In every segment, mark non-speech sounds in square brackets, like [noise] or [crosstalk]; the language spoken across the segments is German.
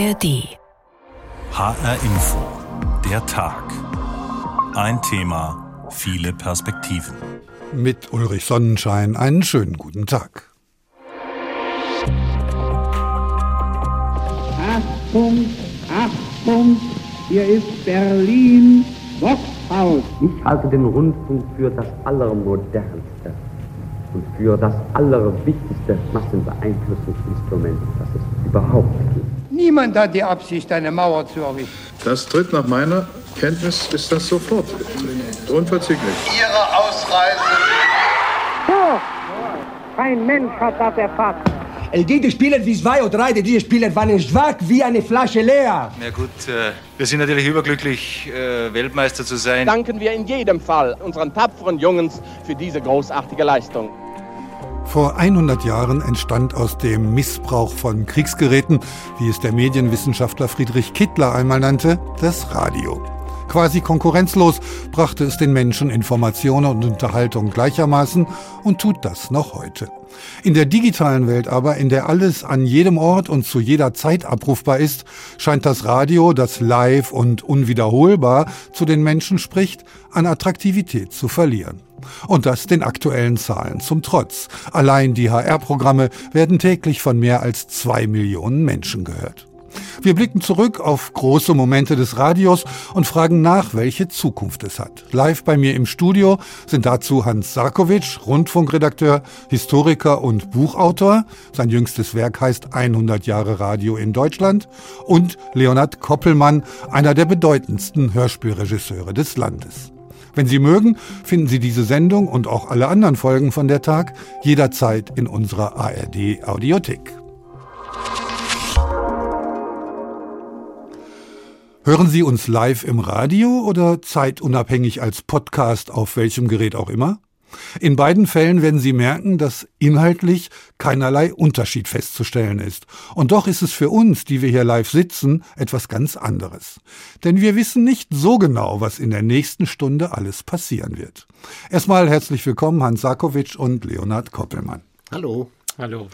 ARD. HR Info. Der Tag. Ein Thema, viele Perspektiven. Mit Ulrich Sonnenschein einen schönen guten Tag. Achtung, Achtung, hier ist Berlin, Boxhaus. Ich halte den Rundfunk für das Allermodernste und für das Allerwichtigste Massenbeeinflussungsinstrument, das es überhaupt gibt. Niemand hat die Absicht, eine Mauer zu errichten. Das tritt nach meiner Kenntnis ist das sofort. Unverzüglich. Ihre Ausreise. So, kein Mensch hat das erfasst. Die spielen wie zwei oder drei, die spielen waren schwach wie eine Flasche leer. Na gut, äh, wir sind natürlich überglücklich, äh, Weltmeister zu sein. Danken wir in jedem Fall unseren tapferen Jungens für diese großartige Leistung. Vor 100 Jahren entstand aus dem Missbrauch von Kriegsgeräten, wie es der Medienwissenschaftler Friedrich Kittler einmal nannte, das Radio. Quasi konkurrenzlos brachte es den Menschen Informationen und Unterhaltung gleichermaßen und tut das noch heute. In der digitalen Welt aber, in der alles an jedem Ort und zu jeder Zeit abrufbar ist, scheint das Radio, das live und unwiederholbar zu den Menschen spricht, an Attraktivität zu verlieren. Und das den aktuellen Zahlen zum Trotz. Allein die HR-Programme werden täglich von mehr als zwei Millionen Menschen gehört. Wir blicken zurück auf große Momente des Radios und fragen nach, welche Zukunft es hat. Live bei mir im Studio sind dazu Hans Sarkovic, Rundfunkredakteur, Historiker und Buchautor. Sein jüngstes Werk heißt 100 Jahre Radio in Deutschland. Und Leonhard Koppelmann, einer der bedeutendsten Hörspielregisseure des Landes. Wenn Sie mögen, finden Sie diese Sendung und auch alle anderen Folgen von der Tag jederzeit in unserer ARD Audiothek. Hören Sie uns live im Radio oder zeitunabhängig als Podcast auf welchem Gerät auch immer? In beiden Fällen werden Sie merken, dass inhaltlich keinerlei Unterschied festzustellen ist. Und doch ist es für uns, die wir hier live sitzen, etwas ganz anderes. Denn wir wissen nicht so genau, was in der nächsten Stunde alles passieren wird. Erstmal herzlich willkommen Hans Sarkovic und Leonhard Koppelmann. Hallo. Hallo.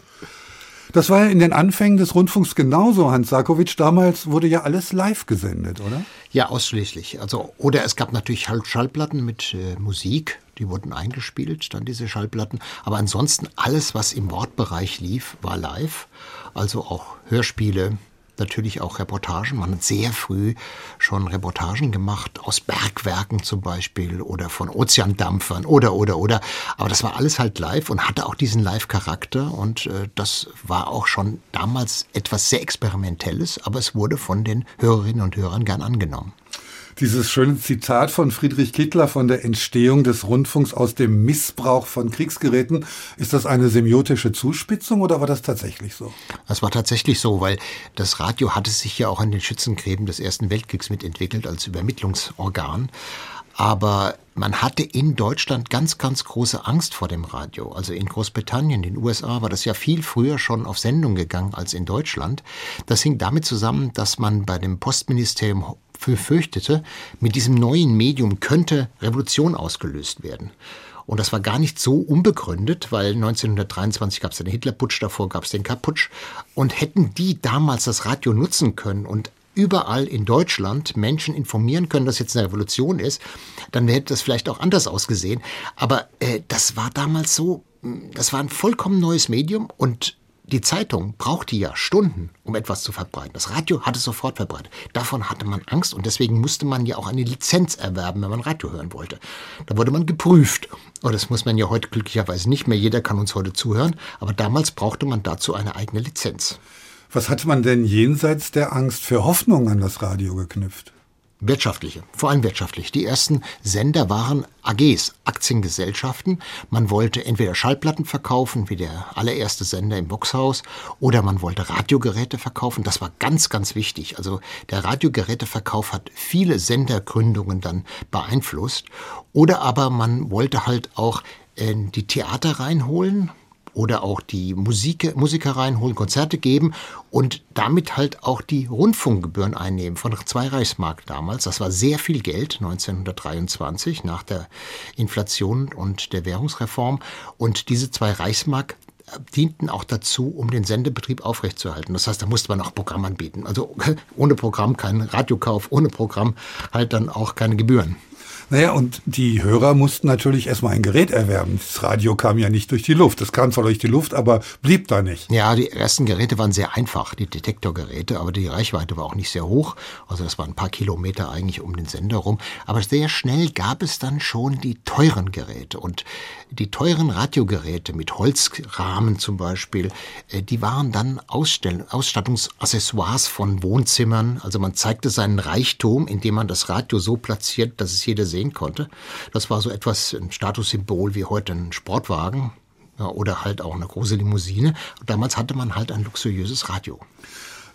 Das war ja in den Anfängen des Rundfunks genauso, Hans Sarkovic. Damals wurde ja alles live gesendet, oder? Ja, ausschließlich. Also, oder es gab natürlich Schallplatten mit äh, Musik, die wurden eingespielt, dann diese Schallplatten. Aber ansonsten alles, was im Wortbereich lief, war live. Also auch Hörspiele, natürlich auch Reportagen. Man hat sehr früh schon Reportagen gemacht, aus Bergwerken zum Beispiel oder von Ozeandampfern oder, oder, oder. Aber das war alles halt live und hatte auch diesen Live-Charakter und äh, das war auch schon damals etwas sehr Experimentelles, aber es wurde von den Hörerinnen und Hörern gern angenommen. Dieses schöne Zitat von Friedrich Kittler von der Entstehung des Rundfunks aus dem Missbrauch von Kriegsgeräten, ist das eine semiotische Zuspitzung oder war das tatsächlich so? Das war tatsächlich so, weil das Radio hatte sich ja auch an den Schützengräben des Ersten Weltkriegs mitentwickelt als Übermittlungsorgan. Aber man hatte in Deutschland ganz, ganz große Angst vor dem Radio. Also in Großbritannien, in den USA war das ja viel früher schon auf Sendung gegangen als in Deutschland. Das hing damit zusammen, dass man bei dem Postministerium befürchtete, mit diesem neuen Medium könnte Revolution ausgelöst werden. Und das war gar nicht so unbegründet, weil 1923 gab es den Hitlerputsch, davor gab es den Kaputsch. Und hätten die damals das Radio nutzen können und überall in Deutschland Menschen informieren können, dass jetzt eine Revolution ist, dann hätte das vielleicht auch anders ausgesehen. Aber äh, das war damals so, das war ein vollkommen neues Medium und die Zeitung brauchte ja Stunden, um etwas zu verbreiten. Das Radio hat es sofort verbreitet. Davon hatte man Angst und deswegen musste man ja auch eine Lizenz erwerben, wenn man Radio hören wollte. Da wurde man geprüft. Und das muss man ja heute glücklicherweise nicht mehr. Jeder kann uns heute zuhören. Aber damals brauchte man dazu eine eigene Lizenz. Was hat man denn jenseits der Angst für Hoffnung an das Radio geknüpft? Wirtschaftliche, vor allem wirtschaftlich. Die ersten Sender waren AGs, Aktiengesellschaften. Man wollte entweder Schallplatten verkaufen, wie der allererste Sender im Boxhaus, oder man wollte Radiogeräte verkaufen. Das war ganz, ganz wichtig. Also der Radiogeräteverkauf hat viele Sendergründungen dann beeinflusst. Oder aber man wollte halt auch äh, die Theater reinholen, oder auch die Musik, Musiker reinholen, Konzerte geben und damit halt auch die Rundfunkgebühren einnehmen von zwei Reichsmark damals. Das war sehr viel Geld 1923 nach der Inflation und der Währungsreform. Und diese zwei Reichsmark dienten auch dazu, um den Sendebetrieb aufrechtzuerhalten. Das heißt, da musste man auch Programm anbieten. Also [laughs] ohne Programm kein Radiokauf, ohne Programm halt dann auch keine Gebühren. Naja, und die Hörer mussten natürlich erstmal ein Gerät erwerben. Das Radio kam ja nicht durch die Luft. Das kam zwar durch die Luft, aber blieb da nicht. Ja, die ersten Geräte waren sehr einfach, die Detektorgeräte, aber die Reichweite war auch nicht sehr hoch. Also das waren ein paar Kilometer eigentlich um den Sender rum. Aber sehr schnell gab es dann schon die teuren Geräte. Und die teuren Radiogeräte mit Holzrahmen zum Beispiel, äh, die waren dann Ausstattungsaccessoires von Wohnzimmern. Also man zeigte seinen Reichtum, indem man das Radio so platziert, dass es jeder sehen konnte. Das war so etwas ein Statussymbol wie heute ein Sportwagen oder halt auch eine große Limousine. Damals hatte man halt ein luxuriöses Radio.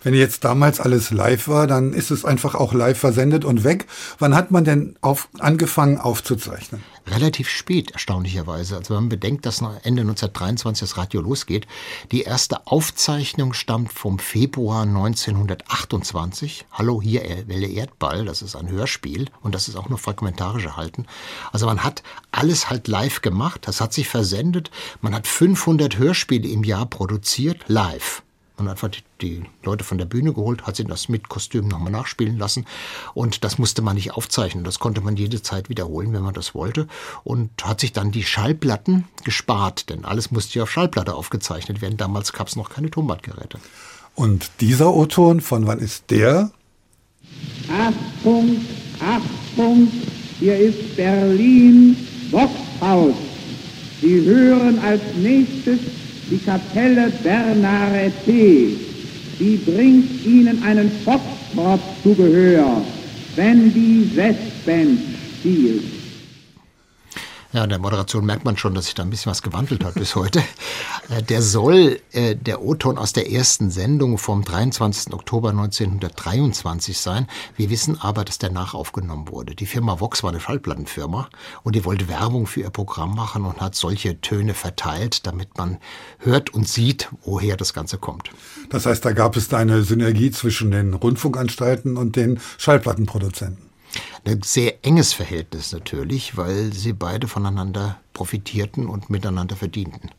Wenn jetzt damals alles live war, dann ist es einfach auch live versendet und weg. Wann hat man denn auf, angefangen aufzuzeichnen? Relativ spät, erstaunlicherweise. Also wenn man bedenkt, dass Ende 1923 das Radio losgeht. Die erste Aufzeichnung stammt vom Februar 1928. Hallo, hier Welle Erdball, das ist ein Hörspiel und das ist auch nur fragmentarisch erhalten. Also man hat alles halt live gemacht, das hat sich versendet. Man hat 500 Hörspiele im Jahr produziert, live. Hat einfach die Leute von der Bühne geholt, hat sie das mit Kostüm nochmal nachspielen lassen. Und das musste man nicht aufzeichnen. Das konnte man jede Zeit wiederholen, wenn man das wollte. Und hat sich dann die Schallplatten gespart, denn alles musste ja auf Schallplatte aufgezeichnet werden. Damals gab es noch keine Tonbandgeräte. Und dieser O-Ton, von wann ist der? Achtung, Achtung, hier ist Berlin Boxhaus. Sie hören als nächstes die Kapelle Bernarete. Die bringt ihnen einen Foxtrot zu Gehör, wenn die Westband spielt. Ja, in der Moderation merkt man schon, dass sich da ein bisschen was gewandelt hat bis heute. Äh, der soll äh, der O-Ton aus der ersten Sendung vom 23. Oktober 1923 sein. Wir wissen aber, dass der nachaufgenommen wurde. Die Firma Vox war eine Schallplattenfirma und die wollte Werbung für ihr Programm machen und hat solche Töne verteilt, damit man hört und sieht, woher das Ganze kommt. Das heißt, da gab es eine Synergie zwischen den Rundfunkanstalten und den Schallplattenproduzenten. Ein sehr enges Verhältnis natürlich, weil sie beide voneinander profitierten und miteinander verdienten.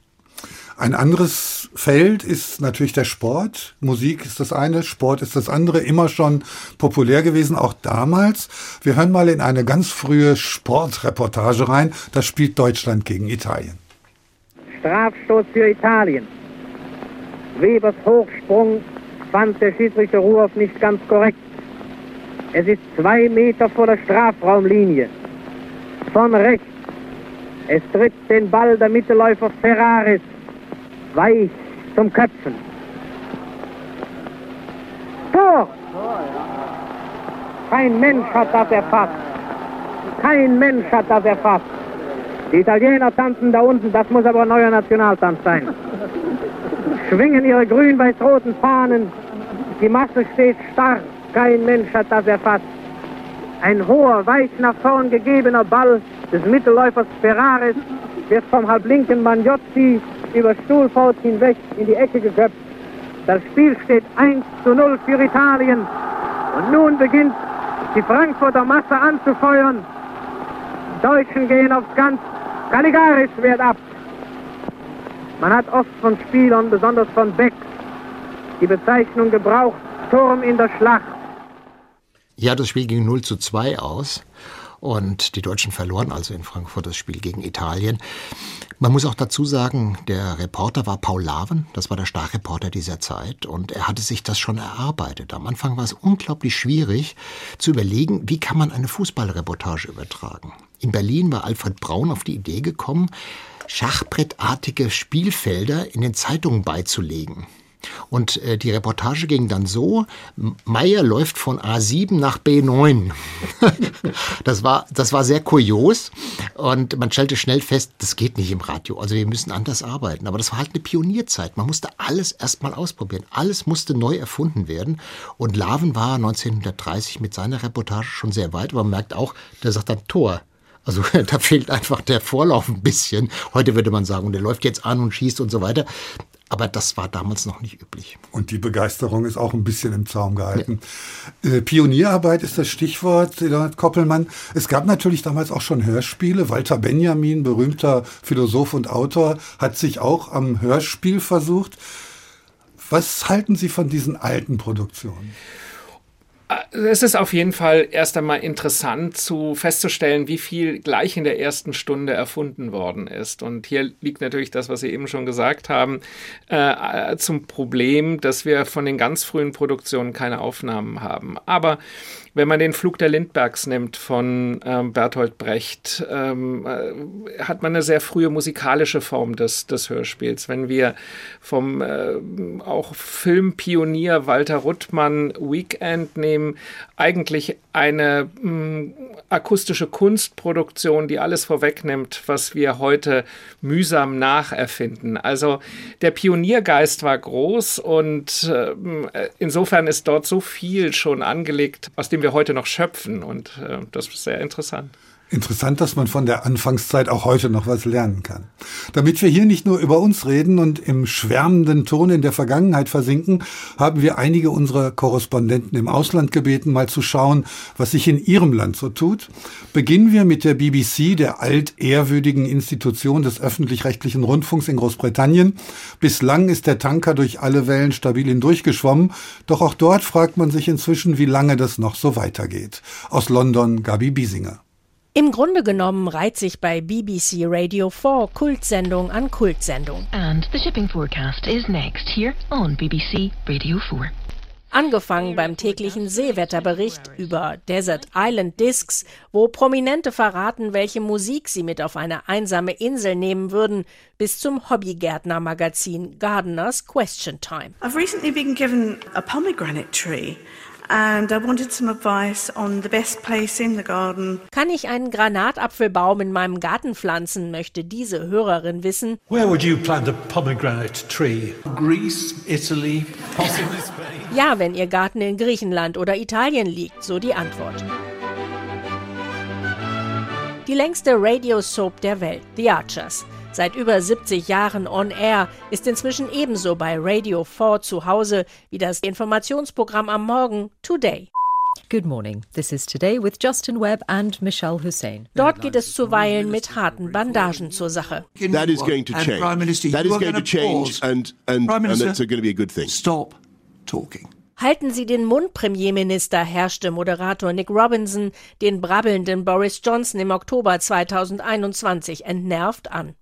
Ein anderes Feld ist natürlich der Sport. Musik ist das eine, Sport ist das andere, immer schon populär gewesen, auch damals. Wir hören mal in eine ganz frühe Sportreportage rein. Das spielt Deutschland gegen Italien. Strafstoß für Italien. Webers Hochsprung fand der Schiedsrichter Ruhoff nicht ganz korrekt. Es ist zwei Meter vor der Strafraumlinie. Von rechts. Es tritt den Ball der Mittelläufer Ferraris weich zum Köpfen. Tor! Kein Mensch hat das erfasst. Kein Mensch hat das erfasst. Die Italiener tanzen da unten, das muss aber ein neuer Nationaltanz sein. Schwingen ihre grün-weiß-roten Fahnen. Die Masse steht stark. Kein Mensch hat das erfasst. Ein hoher, weich nach vorn gegebener Ball des Mittelläufers Ferraris wird vom halblinken Magnozzi über Stuhlfaut hinweg in die Ecke geköpft. Das Spiel steht 1 zu 0 für Italien. Und nun beginnt die Frankfurter Masse anzufeuern. Die Deutschen gehen aufs Ganz. Caligaris wehrt ab. Man hat oft von Spielern, besonders von Beck, die Bezeichnung gebraucht, Turm in der Schlacht. Ja, das Spiel ging 0 zu 2 aus. Und die Deutschen verloren also in Frankfurt das Spiel gegen Italien. Man muss auch dazu sagen, der Reporter war Paul Laven, das war der Starreporter dieser Zeit, und er hatte sich das schon erarbeitet. Am Anfang war es unglaublich schwierig zu überlegen, wie kann man eine Fußballreportage übertragen. In Berlin war Alfred Braun auf die Idee gekommen, schachbrettartige Spielfelder in den Zeitungen beizulegen. Und äh, die Reportage ging dann so, Meier läuft von A7 nach B9. [laughs] das, war, das war sehr kurios und man stellte schnell fest, das geht nicht im Radio. Also wir müssen anders arbeiten. Aber das war halt eine Pionierzeit. Man musste alles erstmal ausprobieren. Alles musste neu erfunden werden. Und Laven war 1930 mit seiner Reportage schon sehr weit. Aber man merkt auch, der sagt dann Tor. Also [laughs] da fehlt einfach der Vorlauf ein bisschen. Heute würde man sagen, und der läuft jetzt an und schießt und so weiter. Aber das war damals noch nicht üblich. Und die Begeisterung ist auch ein bisschen im Zaum gehalten. Ja. Äh, Pionierarbeit ist das Stichwort, Leonhard Koppelmann. Es gab natürlich damals auch schon Hörspiele. Walter Benjamin, berühmter Philosoph und Autor, hat sich auch am Hörspiel versucht. Was halten Sie von diesen alten Produktionen? Es ist auf jeden Fall erst einmal interessant zu festzustellen, wie viel gleich in der ersten Stunde erfunden worden ist. Und hier liegt natürlich das, was Sie eben schon gesagt haben, äh, zum Problem, dass wir von den ganz frühen Produktionen keine Aufnahmen haben. Aber wenn man den Flug der Lindbergs nimmt von ähm, Bertolt Brecht, ähm, äh, hat man eine sehr frühe musikalische Form des, des Hörspiels. Wenn wir vom äh, auch Filmpionier Walter Ruttmann Weekend nehmen, eigentlich eine mh, mm, akustische Kunstproduktion, die alles vorwegnimmt, was wir heute mühsam nacherfinden. Also der Pioniergeist war groß und äh, insofern ist dort so viel schon angelegt, aus dem wir heute noch schöpfen und äh, das ist sehr interessant. Interessant, dass man von der Anfangszeit auch heute noch was lernen kann. Damit wir hier nicht nur über uns reden und im schwärmenden Ton in der Vergangenheit versinken, haben wir einige unserer Korrespondenten im Ausland gebeten, mal zu schauen, was sich in ihrem Land so tut. Beginnen wir mit der BBC, der altehrwürdigen Institution des öffentlich-rechtlichen Rundfunks in Großbritannien. Bislang ist der Tanker durch alle Wellen stabil hindurchgeschwommen, doch auch dort fragt man sich inzwischen, wie lange das noch so weitergeht. Aus London Gabi Biesinger. Im Grunde genommen reiht sich bei BBC Radio 4 Kultsendung an Kultsendung. And the shipping forecast is next here on BBC Radio 4. Angefangen beim täglichen Seewetterbericht über Desert Island Discs, wo Prominente verraten, welche Musik sie mit auf eine einsame Insel nehmen würden, bis zum Hobbygärtner-Magazin Gardener's Question Time. I've recently been given a pomegranate tree and I wanted some advice on the best place in the garden. Kann ich einen Granatapfelbaum in meinem Garten pflanzen, möchte diese Hörerin wissen. Where would you plant a pomegranate tree? Greece, Italy, possibly Spain? Ja, wenn Ihr Garten in Griechenland oder Italien liegt, so die Antwort. Die längste Radio-Soap der Welt, The Archers. Seit über 70 Jahren on air, ist inzwischen ebenso bei Radio 4 zu Hause wie das Informationsprogramm am Morgen Today. Good morning. This is Today with Justin Webb and Michelle Hussein. Dort geht es zuweilen mit harten Bandagen zur Sache. That is going to change. Prime Minister, that is going to change and, and, and that's going to be a good thing. Stop talking. Halten Sie den Mund, Premierminister, herrschte Moderator Nick Robinson den brabbelnden Boris Johnson im Oktober 2021 entnervt an.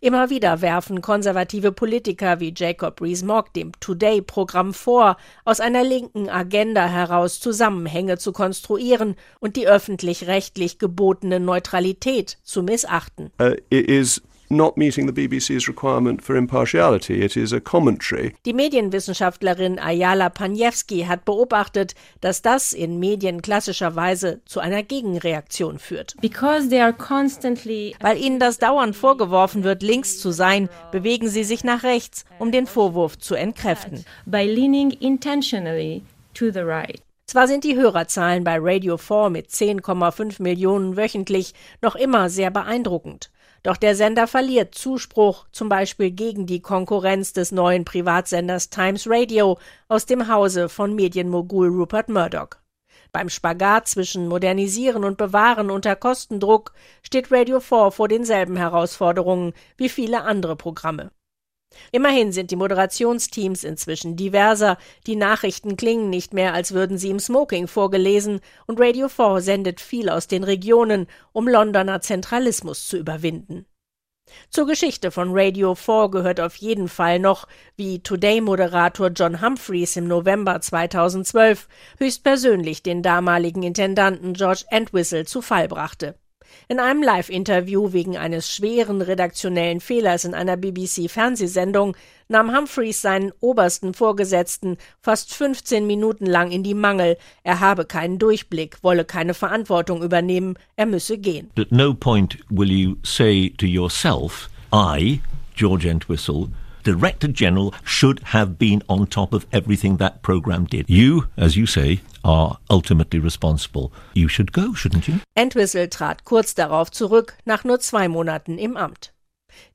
Immer wieder werfen konservative Politiker wie Jacob Rees-Mogg dem Today-Programm vor, aus einer linken Agenda heraus Zusammenhänge zu konstruieren und die öffentlich-rechtlich gebotene Neutralität zu missachten. Uh, not meeting the BBC's requirement for impartiality. It is a commentary. Die Medienwissenschaftlerin Ayala Paniewski hat beobachtet, dass das in Medien klassischerweise zu einer Gegenreaktion führt. Because they are constantly Weil ihnen das dauernd vorgeworfen wird, links zu sein, bewegen sie sich nach rechts, um den Vorwurf zu entkräften. By leaning intentionally to the right. Zwar sind die Hörerzahlen bei Radio 4 mit 10,5 Millionen wöchentlich noch immer sehr beeindruckend. Doch der Sender verliert Zuspruch, zum Beispiel gegen die Konkurrenz des neuen Privatsenders Times Radio aus dem Hause von Medienmogul Rupert Murdoch. Beim Spagat zwischen Modernisieren und Bewahren unter Kostendruck steht Radio 4 vor denselben Herausforderungen wie viele andere Programme. Immerhin sind die Moderationsteams inzwischen diverser, die Nachrichten klingen nicht mehr, als würden sie im Smoking vorgelesen, und Radio 4 sendet viel aus den Regionen, um Londoner Zentralismus zu überwinden. Zur Geschichte von Radio 4 gehört auf jeden Fall noch, wie Today-Moderator John Humphreys im November 2012 höchstpersönlich den damaligen Intendanten George Entwistle zu Fall brachte. In einem Live-Interview wegen eines schweren redaktionellen Fehlers in einer BBC-Fernsehsendung nahm Humphreys seinen obersten Vorgesetzten fast 15 Minuten lang in die Mangel. Er habe keinen Durchblick, wolle keine Verantwortung übernehmen, er müsse gehen. At no point will you say to yourself, I, George Entwistle, Director General should have been on top of everything that program did. You, as you say, are ultimately responsible. You should go, shouldn't you? Entwistle trat kurz darauf zurück, nach nur zwei Monaten im Amt.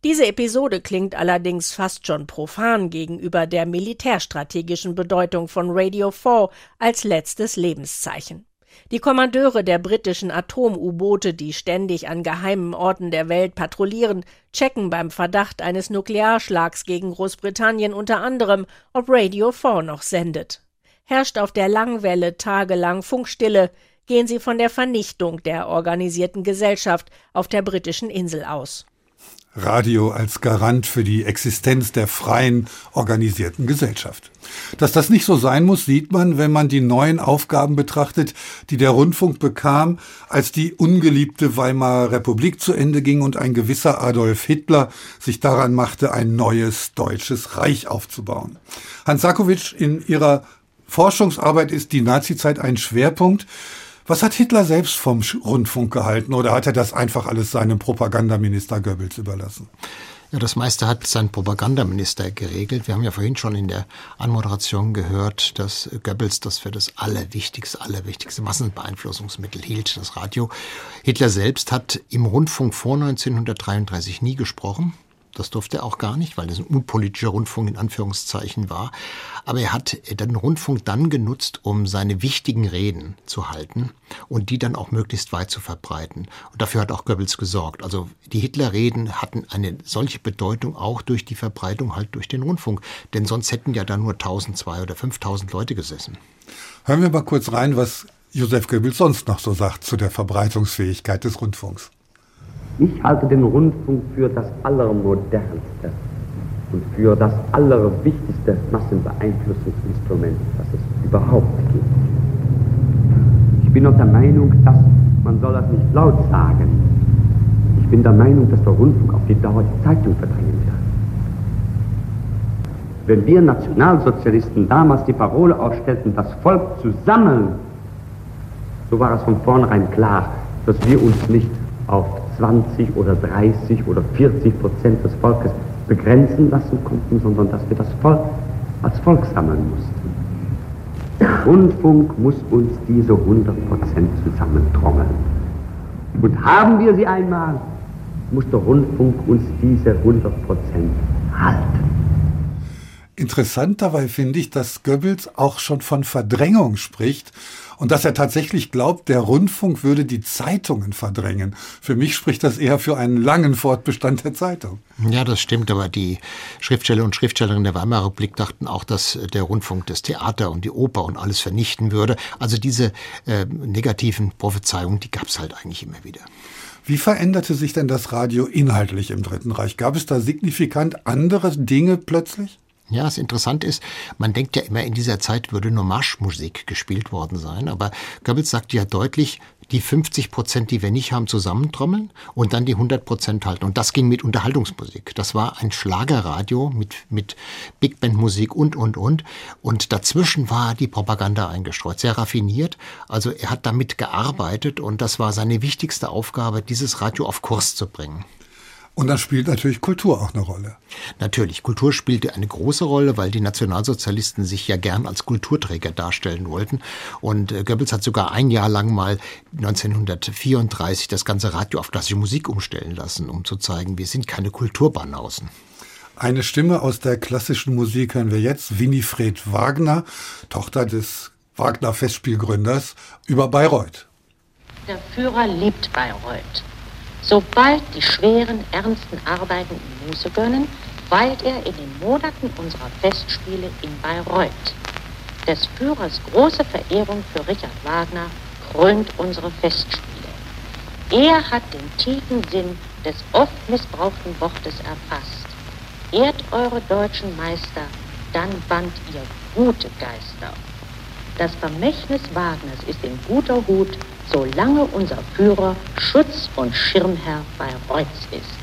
Diese Episode klingt allerdings fast schon profan gegenüber der militärstrategischen Bedeutung von Radio 4 als letztes Lebenszeichen. Die Kommandeure der britischen Atom-U-Boote, die ständig an geheimen Orten der Welt patrouillieren, checken beim Verdacht eines Nuklearschlags gegen Großbritannien unter anderem, ob Radio 4 noch sendet. Herrscht auf der Langwelle tagelang Funkstille, gehen sie von der Vernichtung der organisierten Gesellschaft auf der britischen Insel aus. Radio als Garant für die Existenz der freien, organisierten Gesellschaft. Dass das nicht so sein muss, sieht man, wenn man die neuen Aufgaben betrachtet, die der Rundfunk bekam, als die ungeliebte Weimarer Republik zu Ende ging und ein gewisser Adolf Hitler sich daran machte, ein neues deutsches Reich aufzubauen. Hans Sakowitsch, in ihrer Forschungsarbeit ist die Nazizeit ein Schwerpunkt. Was hat Hitler selbst vom Rundfunk gehalten oder hat er das einfach alles seinem Propagandaminister Goebbels überlassen? Ja, das meiste hat sein Propagandaminister geregelt. Wir haben ja vorhin schon in der Anmoderation gehört, dass Goebbels das für das allerwichtigste, allerwichtigste Massenbeeinflussungsmittel hielt, das Radio. Hitler selbst hat im Rundfunk vor 1933 nie gesprochen. Das durfte er auch gar nicht, weil es ein unpolitischer Rundfunk in Anführungszeichen war. Aber er hat den Rundfunk dann genutzt, um seine wichtigen Reden zu halten und die dann auch möglichst weit zu verbreiten. Und dafür hat auch Goebbels gesorgt. Also die Hitler-Reden hatten eine solche Bedeutung auch durch die Verbreitung halt durch den Rundfunk. Denn sonst hätten ja da nur 1000, 2000 oder 5000 Leute gesessen. Hören wir mal kurz rein, was Josef Goebbels sonst noch so sagt zu der Verbreitungsfähigkeit des Rundfunks. Ich halte den Rundfunk für das Allermodernste und für das Allerwichtigste Massenbeeinflussungsinstrument, das es überhaupt gibt. Ich bin auch der Meinung, dass man soll das nicht laut sagen. Ich bin der Meinung, dass der Rundfunk auf die Dauer die Zeitung verdrängen wird. Wenn wir Nationalsozialisten damals die Parole ausstellten, das Volk zu sammeln, so war es von vornherein klar, dass wir uns nicht auf 20 oder 30 oder 40 Prozent des Volkes begrenzen lassen konnten, sondern dass wir das Volk als Volk sammeln mussten. Rundfunk muss uns diese 100 Prozent zusammentrommeln. Und haben wir sie einmal, muss der Rundfunk uns diese 100 Prozent halten. Interessant dabei finde ich, dass Goebbels auch schon von Verdrängung spricht und dass er tatsächlich glaubt, der Rundfunk würde die Zeitungen verdrängen. Für mich spricht das eher für einen langen Fortbestand der Zeitung. Ja, das stimmt, aber die Schriftsteller und Schriftstellerinnen der Weimarer Republik dachten auch, dass der Rundfunk das Theater und die Oper und alles vernichten würde. Also diese äh, negativen Prophezeiungen, die gab es halt eigentlich immer wieder. Wie veränderte sich denn das Radio inhaltlich im Dritten Reich? Gab es da signifikant andere Dinge plötzlich? Ja, das Interessante ist, man denkt ja immer, in dieser Zeit würde nur Marschmusik gespielt worden sein, aber Goebbels sagt ja deutlich, die 50 Prozent, die wir nicht haben, zusammentrommeln und dann die 100 Prozent halten. Und das ging mit Unterhaltungsmusik. Das war ein Schlagerradio mit, mit Big Band Musik und, und, und. Und dazwischen war die Propaganda eingestreut, sehr raffiniert. Also er hat damit gearbeitet und das war seine wichtigste Aufgabe, dieses Radio auf Kurs zu bringen. Und dann spielt natürlich Kultur auch eine Rolle. Natürlich, Kultur spielte eine große Rolle, weil die Nationalsozialisten sich ja gern als Kulturträger darstellen wollten. Und äh, Goebbels hat sogar ein Jahr lang mal 1934 das ganze Radio auf klassische Musik umstellen lassen, um zu zeigen, wir sind keine Kulturbanausen. Eine Stimme aus der klassischen Musik hören wir jetzt, Winifred Wagner, Tochter des Wagner-Festspielgründers, über Bayreuth. Der Führer liebt Bayreuth. Sobald die schweren, ernsten Arbeiten ihm Muße gönnen, weilt er in den Monaten unserer Festspiele in Bayreuth. Des Führers große Verehrung für Richard Wagner krönt unsere Festspiele. Er hat den tiefen Sinn des oft missbrauchten Wortes erfasst. Ehrt eure deutschen Meister, dann bannt ihr gute Geister. Das Vermächtnis Wagners ist in guter Hut solange unser Führer Schutz- und Schirmherr bei Reutz ist.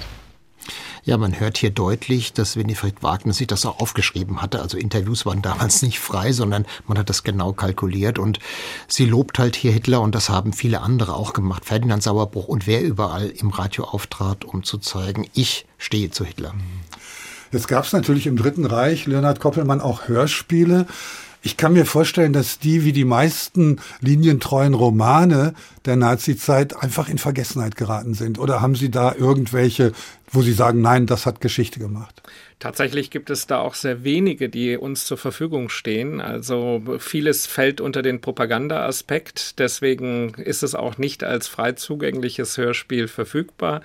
Ja, man hört hier deutlich, dass Winifred Wagner sich das auch aufgeschrieben hatte. Also Interviews waren damals [laughs] nicht frei, sondern man hat das genau kalkuliert. Und sie lobt halt hier Hitler und das haben viele andere auch gemacht. Ferdinand Sauerbruch und wer überall im Radio auftrat, um zu zeigen, ich stehe zu Hitler. Jetzt gab es natürlich im Dritten Reich, Leonhard Koppelmann, auch Hörspiele. Ich kann mir vorstellen, dass die wie die meisten linientreuen Romane der Nazizeit einfach in Vergessenheit geraten sind. Oder haben Sie da irgendwelche, wo Sie sagen, nein, das hat Geschichte gemacht? Tatsächlich gibt es da auch sehr wenige, die uns zur Verfügung stehen. Also vieles fällt unter den Propaganda-Aspekt. Deswegen ist es auch nicht als frei zugängliches Hörspiel verfügbar.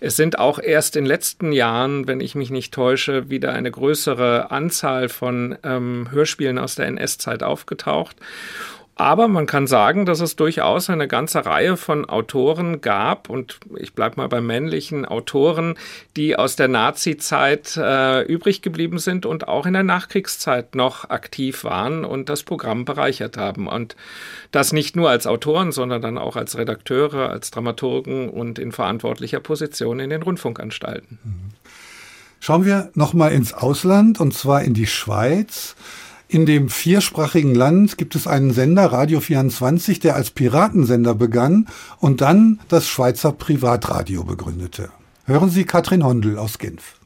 Es sind auch erst in den letzten Jahren, wenn ich mich nicht täusche, wieder eine größere Anzahl von ähm, Hörspielen aus der NS-Zeit aufgetaucht. Aber man kann sagen, dass es durchaus eine ganze Reihe von Autoren gab, und ich bleibe mal bei männlichen Autoren, die aus der Nazi-Zeit äh, übrig geblieben sind und auch in der Nachkriegszeit noch aktiv waren und das Programm bereichert haben. Und das nicht nur als Autoren, sondern dann auch als Redakteure, als Dramaturgen und in verantwortlicher Position in den Rundfunkanstalten. Schauen wir nochmal ins Ausland, und zwar in die Schweiz. In dem viersprachigen Land gibt es einen Sender, Radio 24, der als Piratensender begann und dann das Schweizer Privatradio begründete. Hören Sie Katrin Hondel aus Genf.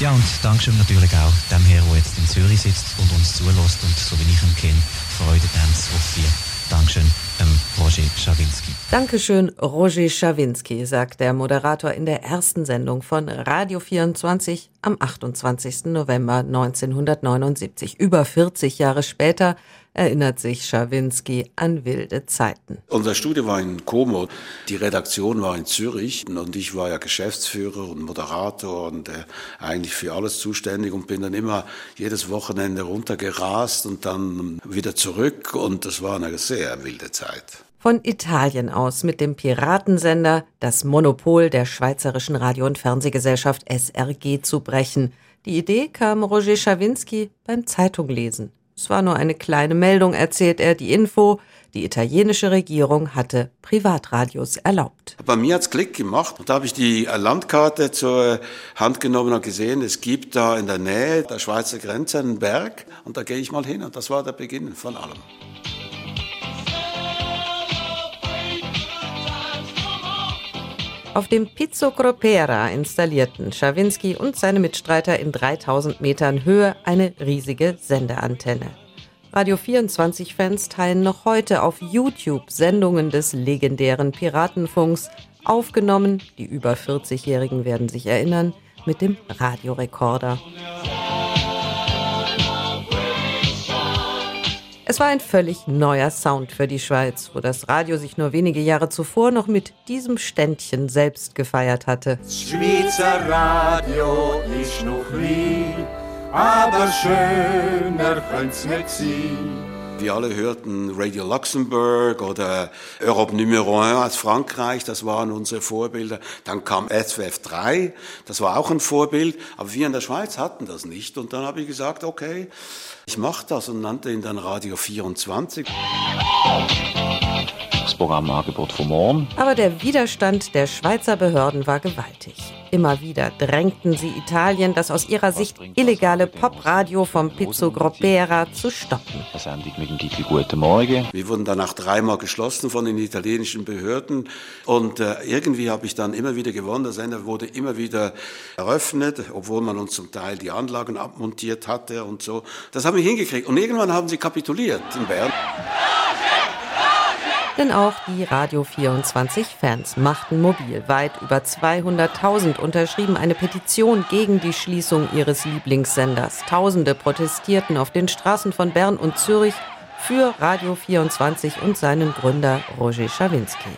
Ja, und Dankeschön natürlich auch dem Herrn, der jetzt in Zürich sitzt und uns zulässt und so wie ich ihn kenne, Freude auf vier. Dankeschön, ähm, Roger Schawinski. Dankeschön, Roger Schawinski, sagt der Moderator in der ersten Sendung von Radio 24 am 28. November 1979. Über 40 Jahre später erinnert sich Schawinski an wilde Zeiten. Unser Studio war in Como, die Redaktion war in Zürich und ich war ja Geschäftsführer und Moderator und äh, eigentlich für alles zuständig und bin dann immer jedes Wochenende runtergerast und dann wieder zurück und das war eine sehr wilde Zeit von Italien aus mit dem Piratensender das Monopol der Schweizerischen Radio- und Fernsehgesellschaft SRG zu brechen. Die Idee kam Roger Schawinski beim Zeitunglesen. Es war nur eine kleine Meldung, erzählt er, die Info. Die italienische Regierung hatte Privatradios erlaubt. Bei mir hat's Klick gemacht und da habe ich die Landkarte zur Hand genommen und gesehen, es gibt da in der Nähe der Schweizer Grenze einen Berg und da gehe ich mal hin und das war der Beginn von allem. Auf dem Pizzo Gropera installierten Schawinski und seine Mitstreiter in 3000 Metern Höhe eine riesige Sendeantenne. Radio 24-Fans teilen noch heute auf YouTube Sendungen des legendären Piratenfunks, aufgenommen, die über 40-Jährigen werden sich erinnern, mit dem Radiorekorder. Es war ein völlig neuer Sound für die Schweiz, wo das Radio sich nur wenige Jahre zuvor noch mit diesem Ständchen selbst gefeiert hatte. Das Schweizer Radio ist noch klein, aber schöner könnte nicht sein. Wir alle hörten Radio Luxemburg oder Europe Numero 1 aus Frankreich, das waren unsere Vorbilder. Dann kam SWF 3, das war auch ein Vorbild, aber wir in der Schweiz hatten das nicht. Und dann habe ich gesagt, okay, ich mache das und nannte ihn dann Radio 24. Das Programmangebot von morgen. Aber der Widerstand der Schweizer Behörden war gewaltig. Immer wieder drängten sie Italien, das aus ihrer Sicht illegale Popradio vom Pizzo Gropera zu stoppen. Eine Sendung mit dem Titel Guten Morgen. Wir wurden danach dreimal geschlossen von den italienischen Behörden und äh, irgendwie habe ich dann immer wieder gewonnen. Der Sender wurde immer wieder eröffnet, obwohl man uns zum Teil die Anlagen abmontiert hatte und so. Das haben wir hingekriegt und irgendwann haben sie kapituliert in Bern. Denn auch die Radio 24 Fans machten mobil. Weit über 200.000 unterschrieben eine Petition gegen die Schließung ihres Lieblingssenders. Tausende protestierten auf den Straßen von Bern und Zürich für Radio 24 und seinen Gründer Roger Schawinski.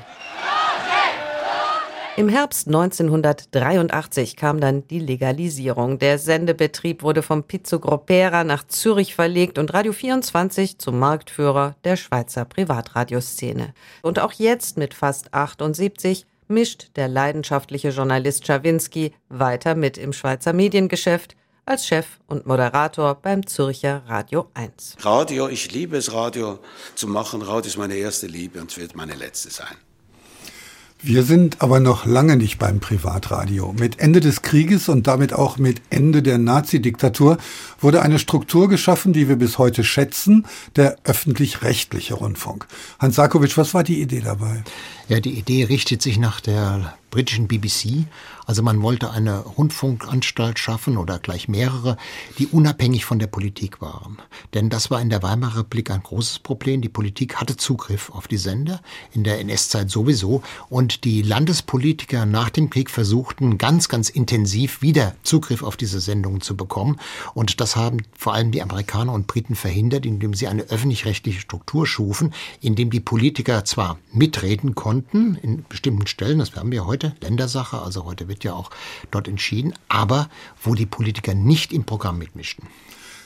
Im Herbst 1983 kam dann die Legalisierung. Der Sendebetrieb wurde vom Pizzo Gropera nach Zürich verlegt und Radio 24 zum Marktführer der Schweizer Privatradioszene. Und auch jetzt mit fast 78 mischt der leidenschaftliche Journalist Schawinski weiter mit im Schweizer Mediengeschäft als Chef und Moderator beim Zürcher Radio 1. Radio, ich liebe es, Radio zu machen. Radio ist meine erste Liebe und wird meine letzte sein. Wir sind aber noch lange nicht beim Privatradio. Mit Ende des Krieges und damit auch mit Ende der Nazi-Diktatur wurde eine Struktur geschaffen, die wir bis heute schätzen, der öffentlich-rechtliche Rundfunk. Hans Sarkovic, was war die Idee dabei? Ja, die Idee richtet sich nach der britischen BBC. Also man wollte eine Rundfunkanstalt schaffen oder gleich mehrere, die unabhängig von der Politik waren. Denn das war in der Weimarer Republik ein großes Problem. Die Politik hatte Zugriff auf die Sender, in der NS-Zeit sowieso. Und die Landespolitiker nach dem Krieg versuchten ganz, ganz intensiv wieder Zugriff auf diese Sendungen zu bekommen. Und das haben vor allem die Amerikaner und Briten verhindert, indem sie eine öffentlich-rechtliche Struktur schufen, indem die Politiker zwar mitreden konnten in bestimmten Stellen, das haben wir heute, Ländersache, also heute wird wird ja auch dort entschieden, aber wo die Politiker nicht im Programm mitmischten.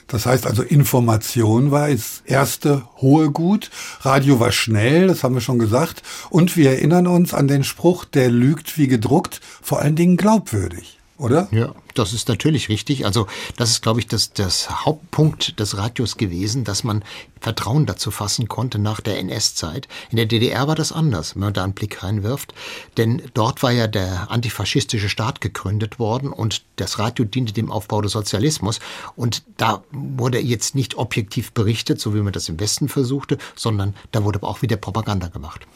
Das heißt also, Information war das erste hohe Gut. Radio war schnell, das haben wir schon gesagt. Und wir erinnern uns an den Spruch, der lügt wie gedruckt, vor allen Dingen glaubwürdig oder? Ja, das ist natürlich richtig. Also das ist, glaube ich, das, das Hauptpunkt des Radios gewesen, dass man Vertrauen dazu fassen konnte nach der NS-Zeit. In der DDR war das anders, wenn man da einen Blick reinwirft. Denn dort war ja der antifaschistische Staat gegründet worden und das Radio diente dem Aufbau des Sozialismus. Und da wurde jetzt nicht objektiv berichtet, so wie man das im Westen versuchte, sondern da wurde auch wieder Propaganda gemacht.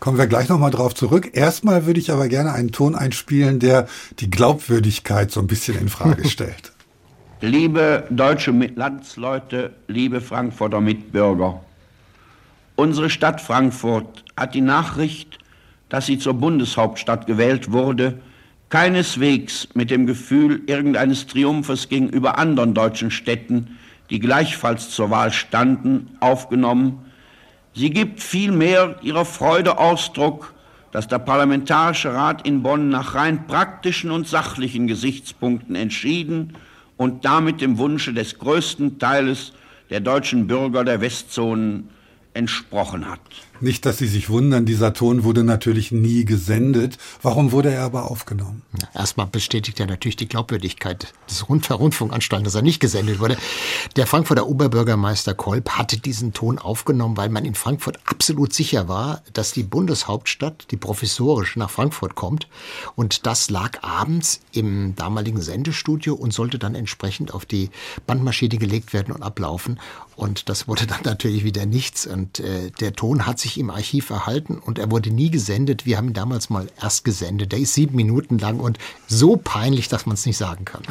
Kommen wir gleich nochmal drauf zurück. Erstmal würde ich aber gerne einen Ton einspielen, der die Glaubwürdigkeit so ein bisschen in Frage stellt. Liebe deutsche Landsleute, liebe Frankfurter Mitbürger, unsere Stadt Frankfurt hat die Nachricht, dass sie zur Bundeshauptstadt gewählt wurde, keineswegs mit dem Gefühl irgendeines Triumphes gegenüber anderen deutschen Städten, die gleichfalls zur Wahl standen, aufgenommen, Sie gibt vielmehr ihrer Freude Ausdruck, dass der Parlamentarische Rat in Bonn nach rein praktischen und sachlichen Gesichtspunkten entschieden und damit dem Wunsche des größten Teiles der deutschen Bürger der Westzonen entsprochen hat. Nicht, dass Sie sich wundern, dieser Ton wurde natürlich nie gesendet. Warum wurde er aber aufgenommen? Erstmal bestätigt er natürlich die Glaubwürdigkeit des Rund Rundfunkanstalten, dass er nicht gesendet wurde. Der Frankfurter Oberbürgermeister Kolb hatte diesen Ton aufgenommen, weil man in Frankfurt absolut sicher war, dass die Bundeshauptstadt, die professorisch nach Frankfurt kommt. Und das lag abends im damaligen Sendestudio und sollte dann entsprechend auf die Bandmaschine gelegt werden und ablaufen. Und das wurde dann [laughs] natürlich wieder nichts. Und äh, der Ton hat sich sich im Archiv erhalten und er wurde nie gesendet. Wir haben ihn damals mal erst gesendet. Der ist sieben Minuten lang und so peinlich, dass man es nicht sagen kann.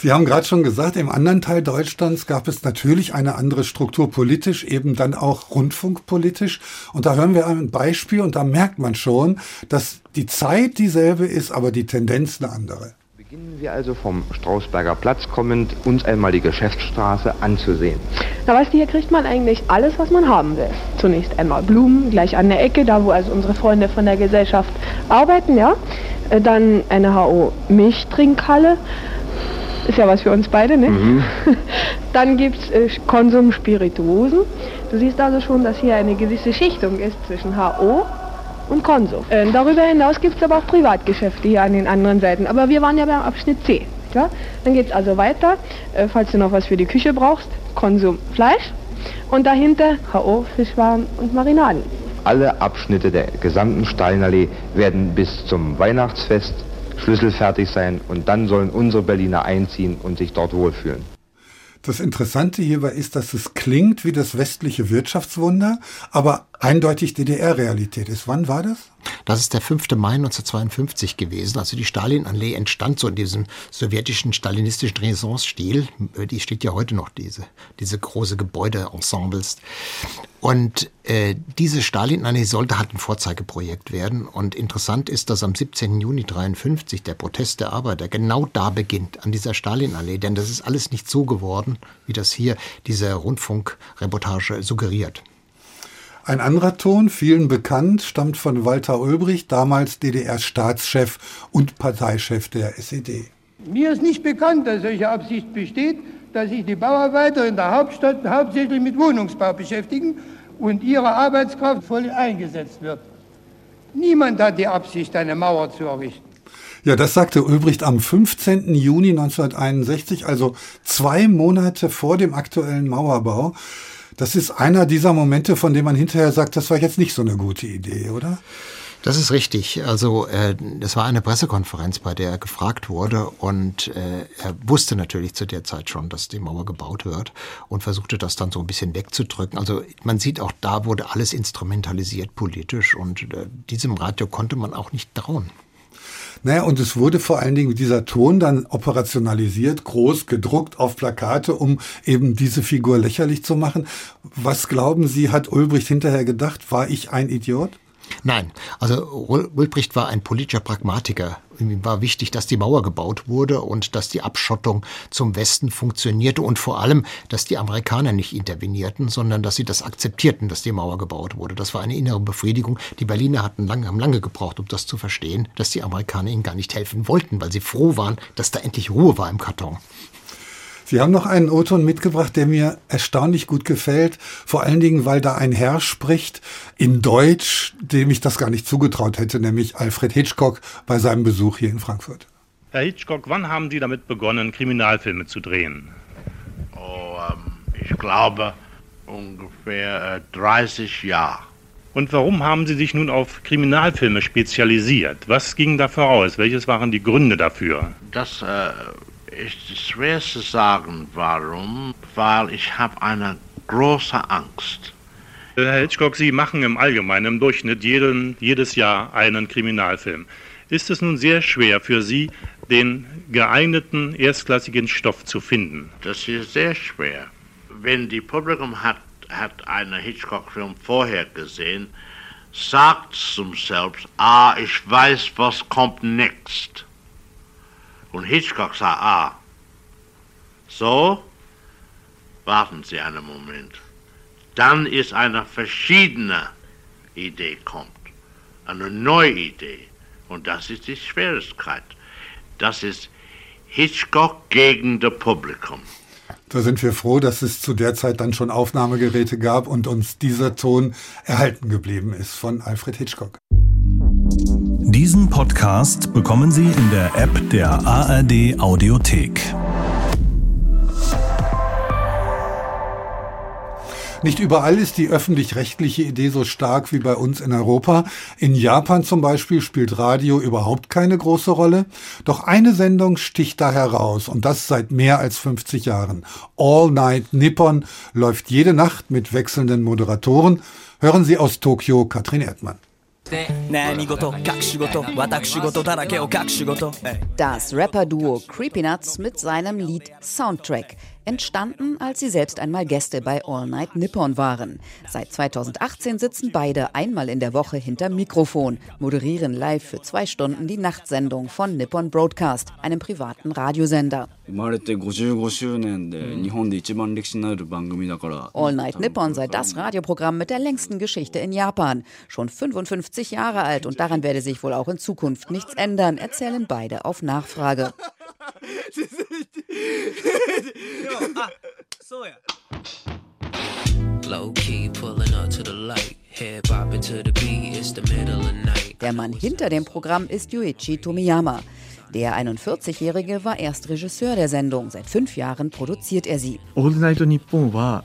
Sie haben gerade schon gesagt, im anderen Teil Deutschlands gab es natürlich eine andere Struktur politisch, eben dann auch rundfunkpolitisch. Und da hören wir ein Beispiel und da merkt man schon, dass die Zeit dieselbe ist, aber die Tendenz eine andere. Beginnen wir also vom Strausberger Platz kommend, uns einmal die Geschäftsstraße anzusehen. Na weißt du, hier kriegt man eigentlich alles, was man haben will. Zunächst einmal Blumen, gleich an der Ecke, da wo also unsere Freunde von der Gesellschaft arbeiten, ja. Äh, dann eine HO Milchtrinkhalle. Ist ja was für uns beide, ne? Mhm. [laughs] Dann gibt es äh, Konsum Spirituosen. Du siehst also schon, dass hier eine gewisse Schichtung ist zwischen HO und Konsum. Äh, darüber hinaus gibt es aber auch Privatgeschäfte hier an den anderen Seiten. Aber wir waren ja beim Abschnitt C. Ja? Dann geht es also weiter, äh, falls du noch was für die Küche brauchst, Konsum Fleisch und dahinter HO, Fischwaren und Marinaden. Alle Abschnitte der gesamten Steinallee werden bis zum Weihnachtsfest schlüsselfertig sein und dann sollen unsere Berliner einziehen und sich dort wohlfühlen. Das Interessante hierbei ist, dass es klingt wie das westliche Wirtschaftswunder, aber eindeutig DDR-Realität ist. Wann war das? Das ist der 5. Mai 1952 gewesen. Also die Stalinallee entstand so in diesem sowjetischen stalinistischen Renaissance-Stil. Die steht ja heute noch, diese, diese große Gebäudeensembles. Und äh, diese Stalinallee sollte halt ein Vorzeigeprojekt werden. Und interessant ist, dass am 17. Juni 1953 der Protest der Arbeiter genau da beginnt, an dieser Stalinallee. Denn das ist alles nicht so geworden, wie das hier diese Rundfunkreportage suggeriert. Ein anderer Ton, vielen bekannt, stammt von Walter Ulbricht, damals DDR-Staatschef und Parteichef der SED. Mir ist nicht bekannt, dass solche Absicht besteht, dass sich die Bauarbeiter in der Hauptstadt hauptsächlich mit Wohnungsbau beschäftigen und ihre Arbeitskraft voll eingesetzt wird. Niemand hat die Absicht, eine Mauer zu errichten. Ja, das sagte Ulbricht am 15. Juni 1961, also zwei Monate vor dem aktuellen Mauerbau. Das ist einer dieser Momente, von denen man hinterher sagt, das war jetzt nicht so eine gute Idee, oder? Das ist richtig. Also äh, das war eine Pressekonferenz, bei der er gefragt wurde und äh, er wusste natürlich zu der Zeit schon, dass die Mauer gebaut wird und versuchte das dann so ein bisschen wegzudrücken. Also man sieht auch, da wurde alles instrumentalisiert politisch und äh, diesem Radio konnte man auch nicht trauen. Naja, und es wurde vor allen Dingen dieser Ton dann operationalisiert, groß gedruckt auf Plakate, um eben diese Figur lächerlich zu machen. Was glauben Sie, hat Ulbricht hinterher gedacht? War ich ein Idiot? Nein, also Ulbricht war ein politischer Pragmatiker. Ihm war wichtig, dass die Mauer gebaut wurde und dass die Abschottung zum Westen funktionierte und vor allem, dass die Amerikaner nicht intervenierten, sondern dass sie das akzeptierten, dass die Mauer gebaut wurde. Das war eine innere Befriedigung. Die Berliner hatten lange, haben lange gebraucht, um das zu verstehen, dass die Amerikaner ihnen gar nicht helfen wollten, weil sie froh waren, dass da endlich Ruhe war im Karton. Sie haben noch einen O-Ton mitgebracht, der mir erstaunlich gut gefällt. Vor allen Dingen, weil da ein Herr spricht in Deutsch, dem ich das gar nicht zugetraut hätte, nämlich Alfred Hitchcock bei seinem Besuch hier in Frankfurt. Herr Hitchcock, wann haben Sie damit begonnen, Kriminalfilme zu drehen? Oh, ähm, ich glaube ungefähr äh, 30 Jahre. Und warum haben Sie sich nun auf Kriminalfilme spezialisiert? Was ging da voraus? Welches waren die Gründe dafür? Das äh, ist schwer zu sagen, warum, weil ich habe eine große Angst. Herr Hitchcock, Sie machen im Allgemeinen im Durchschnitt jeden, jedes Jahr einen Kriminalfilm. Ist es nun sehr schwer für Sie, den geeigneten erstklassigen Stoff zu finden? Das ist sehr schwer. Wenn die Publikum hat, hat einen Hitchcock-Film vorher gesehen, sagt zum selbst, ah, ich weiß, was kommt next. Und Hitchcock sagt, ah, so, warten Sie einen Moment. Dann ist eine verschiedene Idee kommt, eine neue Idee. Und das ist die Schwierigkeit. Das ist Hitchcock gegen das Publikum. Da sind wir froh, dass es zu der Zeit dann schon Aufnahmegeräte gab und uns dieser Ton erhalten geblieben ist von Alfred Hitchcock. Diesen Podcast bekommen Sie in der App der ARD Audiothek. Nicht überall ist die öffentlich-rechtliche Idee so stark wie bei uns in Europa. In Japan zum Beispiel spielt Radio überhaupt keine große Rolle. Doch eine Sendung sticht da heraus und das seit mehr als 50 Jahren. All Night Nippon läuft jede Nacht mit wechselnden Moderatoren. Hören Sie aus Tokio Katrin Erdmann. Das Rapper-Duo Creepy Nuts mit seinem Lied Soundtrack entstanden, als sie selbst einmal Gäste bei All Night Nippon waren. Seit 2018 sitzen beide einmal in der Woche hinter Mikrofon, moderieren live für zwei Stunden die Nachtsendung von Nippon Broadcast, einem privaten Radiosender. All Night Nippon sei das Radioprogramm mit der längsten Geschichte in Japan. Schon 55 Jahre alt und daran werde sich wohl auch in Zukunft nichts ändern, erzählen beide auf Nachfrage. Der Mann hinter dem Programm ist Yuichi Tomiyama. Der 41-Jährige war erst Regisseur der Sendung. Seit fünf Jahren produziert er sie. All Night Nippon war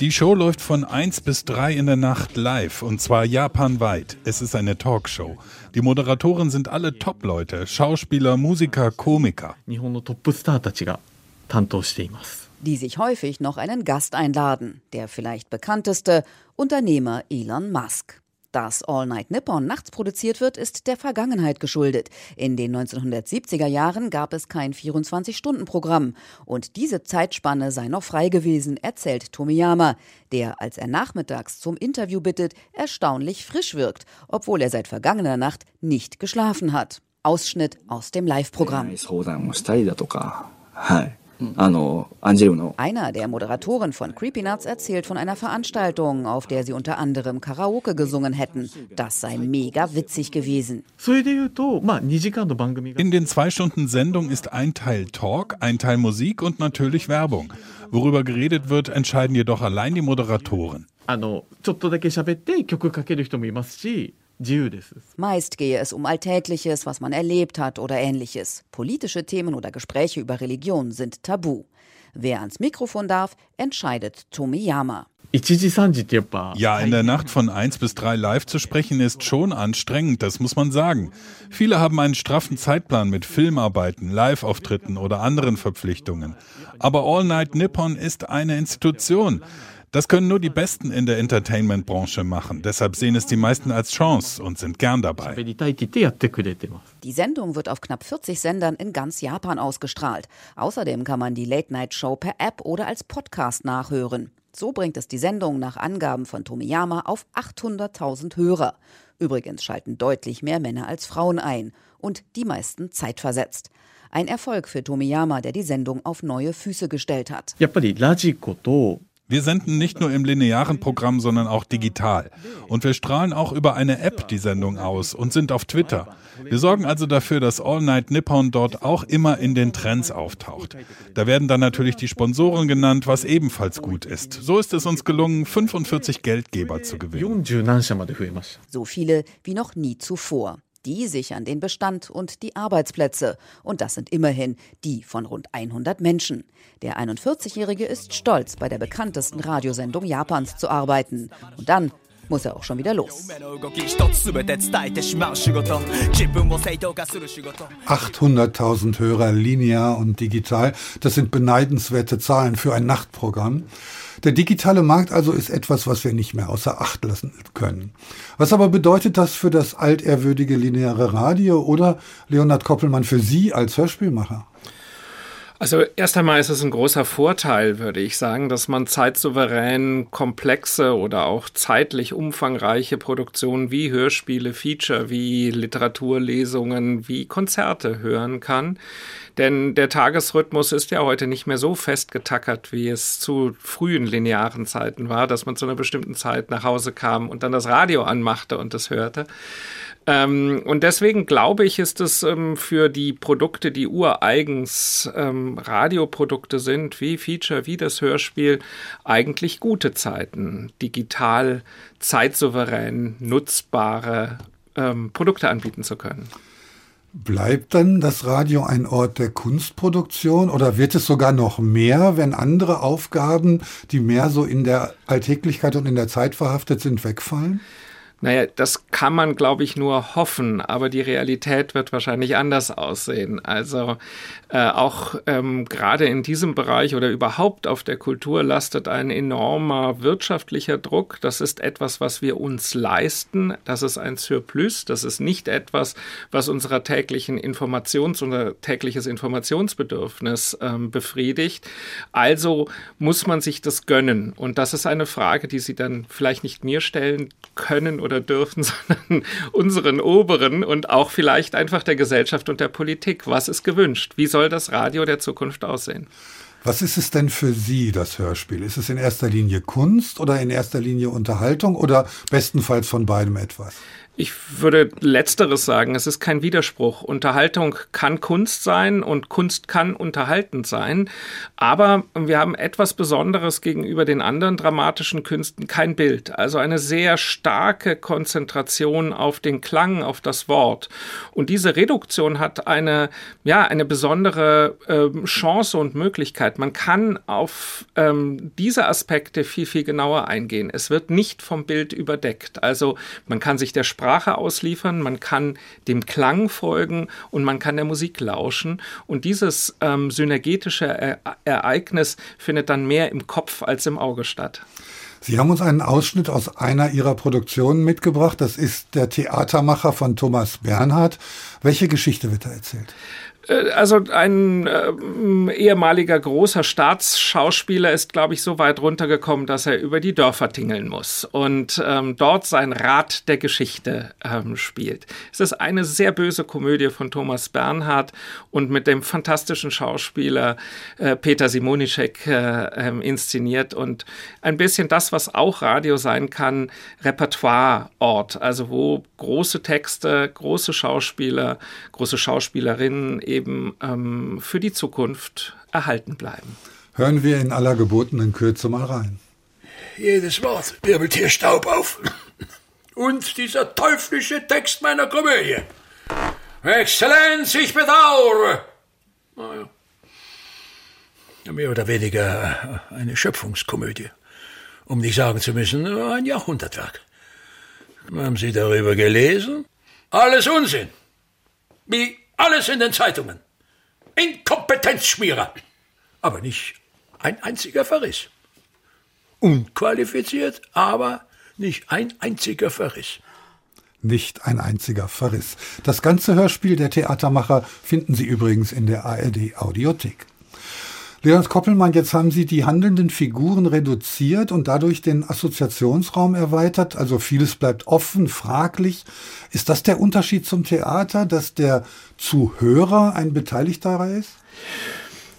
die Show läuft von 1 bis 3 in der Nacht live und zwar japanweit. Es ist eine Talkshow. Die Moderatoren sind alle Top-Leute, Schauspieler, Musiker, Komiker. Die sich häufig noch einen Gast einladen. Der vielleicht bekannteste Unternehmer Elon Musk. Dass All Night Nippon nachts produziert wird, ist der Vergangenheit geschuldet. In den 1970er Jahren gab es kein 24-Stunden-Programm. Und diese Zeitspanne sei noch frei gewesen, erzählt Tomiyama, der, als er nachmittags zum Interview bittet, erstaunlich frisch wirkt, obwohl er seit vergangener Nacht nicht geschlafen hat. Ausschnitt aus dem Live-Programm. Einer der Moderatoren von Creepy Nuts erzählt von einer Veranstaltung, auf der sie unter anderem Karaoke gesungen hätten. Das sei mega witzig gewesen. In den zwei Stunden Sendung ist ein Teil Talk, ein Teil Musik und natürlich Werbung. Worüber geredet wird, entscheiden jedoch allein die Moderatoren. あのちょっとだけ喋って曲かける人もいますし Meist gehe es um Alltägliches, was man erlebt hat oder ähnliches. Politische Themen oder Gespräche über Religion sind tabu. Wer ans Mikrofon darf, entscheidet Tomiyama. Ja, in der Nacht von 1 bis 3 live zu sprechen ist schon anstrengend, das muss man sagen. Viele haben einen straffen Zeitplan mit Filmarbeiten, Live-Auftritten oder anderen Verpflichtungen. Aber All Night Nippon ist eine Institution. Das können nur die Besten in der Entertainment-Branche machen. Deshalb sehen es die meisten als Chance und sind gern dabei. Die Sendung wird auf knapp 40 Sendern in ganz Japan ausgestrahlt. Außerdem kann man die Late-Night-Show per App oder als Podcast nachhören. So bringt es die Sendung nach Angaben von Tomiyama auf 800.000 Hörer. Übrigens schalten deutlich mehr Männer als Frauen ein und die meisten zeitversetzt. Ein Erfolg für Tomiyama, der die Sendung auf neue Füße gestellt hat. Wir senden nicht nur im linearen Programm, sondern auch digital. Und wir strahlen auch über eine App die Sendung aus und sind auf Twitter. Wir sorgen also dafür, dass All Night Nippon dort auch immer in den Trends auftaucht. Da werden dann natürlich die Sponsoren genannt, was ebenfalls gut ist. So ist es uns gelungen, 45 Geldgeber zu gewinnen. So viele wie noch nie zuvor. Die sichern den Bestand und die Arbeitsplätze. Und das sind immerhin die von rund 100 Menschen. Der 41-Jährige ist stolz, bei der bekanntesten Radiosendung Japans zu arbeiten. Und dann muss er auch schon wieder los. 800.000 Hörer linear und digital, das sind beneidenswerte Zahlen für ein Nachtprogramm. Der digitale Markt also ist etwas, was wir nicht mehr außer Acht lassen können. Was aber bedeutet das für das altehrwürdige lineare Radio oder Leonhard Koppelmann für Sie als Hörspielmacher? Also erst einmal ist es ein großer Vorteil, würde ich sagen, dass man zeitsouverän komplexe oder auch zeitlich umfangreiche Produktionen wie Hörspiele, Feature, wie Literaturlesungen, wie Konzerte hören kann. Denn der Tagesrhythmus ist ja heute nicht mehr so festgetackert, wie es zu frühen linearen Zeiten war, dass man zu einer bestimmten Zeit nach Hause kam und dann das Radio anmachte und das hörte. Ähm, und deswegen glaube ich, ist es ähm, für die Produkte, die ureigens ähm, Radioprodukte sind, wie Feature, wie das Hörspiel, eigentlich gute Zeiten, digital, zeitsouverän nutzbare ähm, Produkte anbieten zu können. Bleibt dann das Radio ein Ort der Kunstproduktion oder wird es sogar noch mehr, wenn andere Aufgaben, die mehr so in der Alltäglichkeit und in der Zeit verhaftet sind, wegfallen? Naja, das kann man, glaube ich, nur hoffen, aber die Realität wird wahrscheinlich anders aussehen. Also äh, auch ähm, gerade in diesem Bereich oder überhaupt auf der Kultur lastet ein enormer wirtschaftlicher Druck. Das ist etwas, was wir uns leisten. Das ist ein Surplus. Das ist nicht etwas, was unserer täglichen Informations- unser tägliches Informationsbedürfnis ähm, befriedigt. Also muss man sich das gönnen. Und das ist eine Frage, die Sie dann vielleicht nicht mir stellen können oder dürfen, [laughs] sondern unseren Oberen und auch vielleicht einfach der Gesellschaft und der Politik. Was ist gewünscht? Wie soll das Radio der Zukunft aussehen? Was ist es denn für Sie, das Hörspiel? Ist es in erster Linie Kunst oder in erster Linie Unterhaltung oder bestenfalls von beidem etwas? Ich würde letzteres sagen, es ist kein Widerspruch. Unterhaltung kann Kunst sein und Kunst kann unterhaltend sein, aber wir haben etwas Besonderes gegenüber den anderen dramatischen Künsten, kein Bild, also eine sehr starke Konzentration auf den Klang, auf das Wort. Und diese Reduktion hat eine, ja, eine besondere ähm, Chance und Möglichkeit. Man kann auf ähm, diese Aspekte viel, viel genauer eingehen. Es wird nicht vom Bild überdeckt. Also man kann sich der Sprache Sprache ausliefern, man kann dem Klang folgen und man kann der Musik lauschen. Und dieses ähm, synergetische e Ereignis findet dann mehr im Kopf als im Auge statt. Sie haben uns einen Ausschnitt aus einer Ihrer Produktionen mitgebracht. Das ist der Theatermacher von Thomas Bernhard. Welche Geschichte wird da erzählt? Äh, also ein äh, ehemaliger großer Staatsschauspieler ist, glaube ich, so weit runtergekommen, dass er über die Dörfer tingeln muss und ähm, dort sein Rat der Geschichte ähm, spielt. Es ist eine sehr böse Komödie von Thomas Bernhard und mit dem fantastischen Schauspieler äh, Peter Simonischek äh, ähm, inszeniert und ein bisschen das, was auch Radio sein kann, Repertoireort, also wo große Texte, große Schauspieler, große Schauspielerinnen eben ähm, für die Zukunft erhalten bleiben. Hören wir in aller gebotenen Kürze mal rein. Jedes Wort wirbelt hier Staub auf. Und dieser teuflische Text meiner Komödie. Exzellenz, ich bedauere. Naja. Mehr oder weniger eine Schöpfungskomödie. um nicht sagen zu müssen, ein Jahrhundertwerk. Haben Sie darüber gelesen? Alles Unsinn. Wie alles in den Zeitungen. Inkompetenzschmierer. Aber nicht ein einziger Verriss. Unqualifiziert, aber nicht ein einziger Verriss. Nicht ein einziger Verriss. Das ganze Hörspiel der Theatermacher finden Sie übrigens in der ARD Audiothek. Leonard Koppelmann, jetzt haben Sie die handelnden Figuren reduziert und dadurch den Assoziationsraum erweitert. Also vieles bleibt offen, fraglich. Ist das der Unterschied zum Theater, dass der Zuhörer ein Beteiligter ist?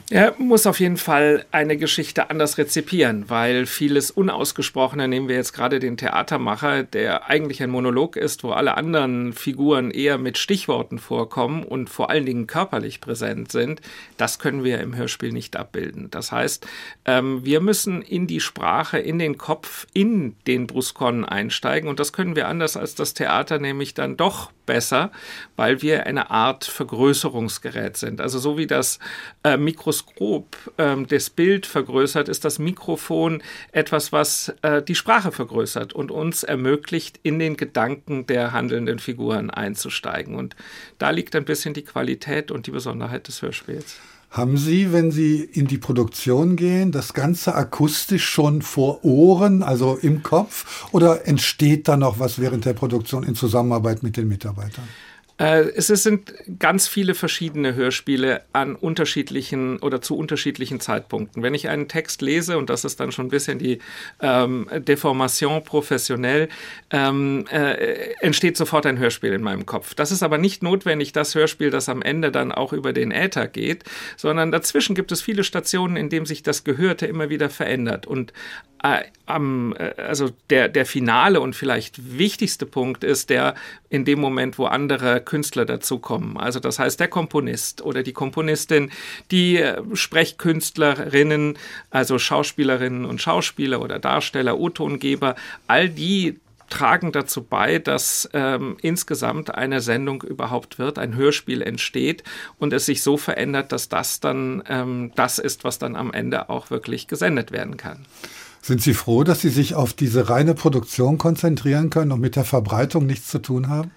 Er muss auf jeden Fall eine Geschichte anders rezipieren, weil vieles Unausgesprochene, nehmen wir jetzt gerade den Theatermacher, der eigentlich ein Monolog ist, wo alle anderen Figuren eher mit Stichworten vorkommen und vor allen Dingen körperlich präsent sind, das können wir im Hörspiel nicht abbilden. Das heißt, ähm, wir müssen in die Sprache, in den Kopf, in den Bruskon einsteigen und das können wir anders als das Theater nämlich dann doch besser, weil wir eine Art Vergrößerungsgerät sind. Also so wie das äh, Mikroskop ähm, das Bild vergrößert, ist das Mikrofon etwas, was äh, die Sprache vergrößert und uns ermöglicht, in den Gedanken der handelnden Figuren einzusteigen. Und da liegt ein bisschen die Qualität und die Besonderheit des Hörspiels. Haben Sie, wenn Sie in die Produktion gehen, das Ganze akustisch schon vor Ohren, also im Kopf, oder entsteht da noch was während der Produktion in Zusammenarbeit mit den Mitarbeitern? Äh, es sind ganz viele verschiedene Hörspiele an unterschiedlichen oder zu unterschiedlichen Zeitpunkten. Wenn ich einen Text lese, und das ist dann schon ein bisschen die ähm, Deformation professionell, ähm, äh, entsteht sofort ein Hörspiel in meinem Kopf. Das ist aber nicht notwendig das Hörspiel, das am Ende dann auch über den Äther geht, sondern dazwischen gibt es viele Stationen, in denen sich das Gehörte immer wieder verändert. Und äh, am, äh, also der, der finale und vielleicht wichtigste Punkt ist der in dem Moment, wo andere Künstler dazukommen. Also das heißt, der Komponist oder die Komponistin, die äh, Sprechkünstlerinnen, also Schauspielerinnen und Schauspieler oder Darsteller, O-Tongeber, all die tragen dazu bei, dass ähm, insgesamt eine Sendung überhaupt wird, ein Hörspiel entsteht und es sich so verändert, dass das dann ähm, das ist, was dann am Ende auch wirklich gesendet werden kann. Sind Sie froh, dass Sie sich auf diese reine Produktion konzentrieren können und mit der Verbreitung nichts zu tun haben?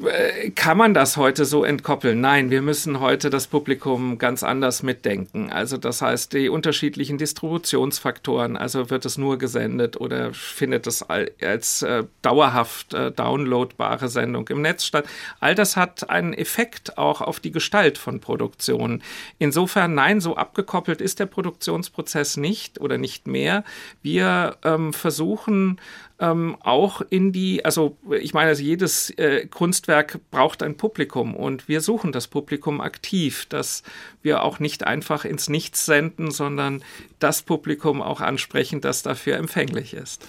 Äh, kann man das heute so entkoppeln? Nein, wir müssen heute das Publikum ganz anders mitdenken. Also das heißt, die unterschiedlichen Distributionsfaktoren, also wird es nur gesendet oder findet es als äh, dauerhaft äh, downloadbare Sendung im Netz statt. All das hat einen Effekt auch auf die Gestalt von Produktionen. Insofern, nein, so abgekoppelt ist der Produktionsprozess nicht oder nicht mehr. Wir ähm, versuchen ähm, auch in die, also ich meine, also jedes äh, Kunstwerk braucht ein Publikum und wir suchen das Publikum aktiv, dass wir auch nicht einfach ins Nichts senden, sondern das Publikum auch ansprechen, das dafür empfänglich ist.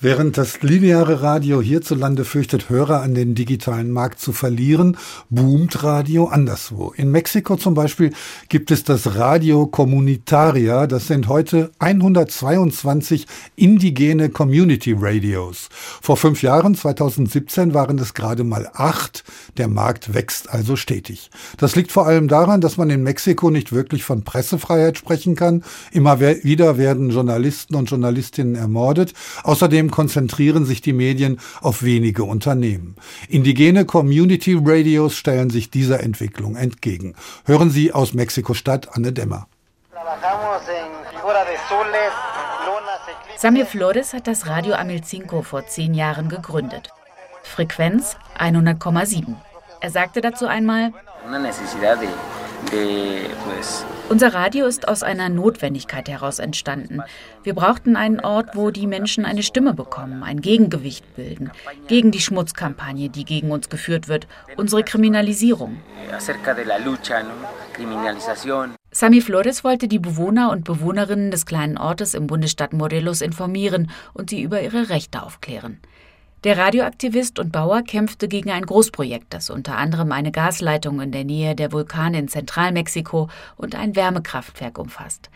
Während das lineare Radio hierzulande fürchtet, Hörer an den digitalen Markt zu verlieren, boomt Radio anderswo. In Mexiko zum Beispiel gibt es das Radio Comunitaria. Das sind heute 122 indigene Community Radios. Vor fünf Jahren, 2017, waren es gerade mal acht. Der Markt wächst also stetig. Das liegt vor allem daran, dass man in Mexiko nicht wirklich von Pressefreiheit sprechen kann. Immer wieder werden Journalisten und Journalistinnen ermordet. Außerdem konzentrieren sich die Medien auf wenige Unternehmen. Indigene Community Radios stellen sich dieser Entwicklung entgegen. Hören Sie aus Mexiko-Stadt Anne Dämmer. Samir Flores hat das Radio Amilcinco vor zehn Jahren gegründet. Frequenz 100,7. Er sagte dazu einmal, unser Radio ist aus einer Notwendigkeit heraus entstanden. Wir brauchten einen Ort, wo die Menschen eine Stimme bekommen, ein Gegengewicht bilden, gegen die Schmutzkampagne, die gegen uns geführt wird, unsere Kriminalisierung. Sami Flores wollte die Bewohner und Bewohnerinnen des kleinen Ortes im Bundesstaat Morelos informieren und sie über ihre Rechte aufklären. Der Radioaktivist und Bauer kämpfte gegen ein Großprojekt, das unter anderem eine Gasleitung in der Nähe der Vulkane in Zentralmexiko und ein Wärmekraftwerk umfasst.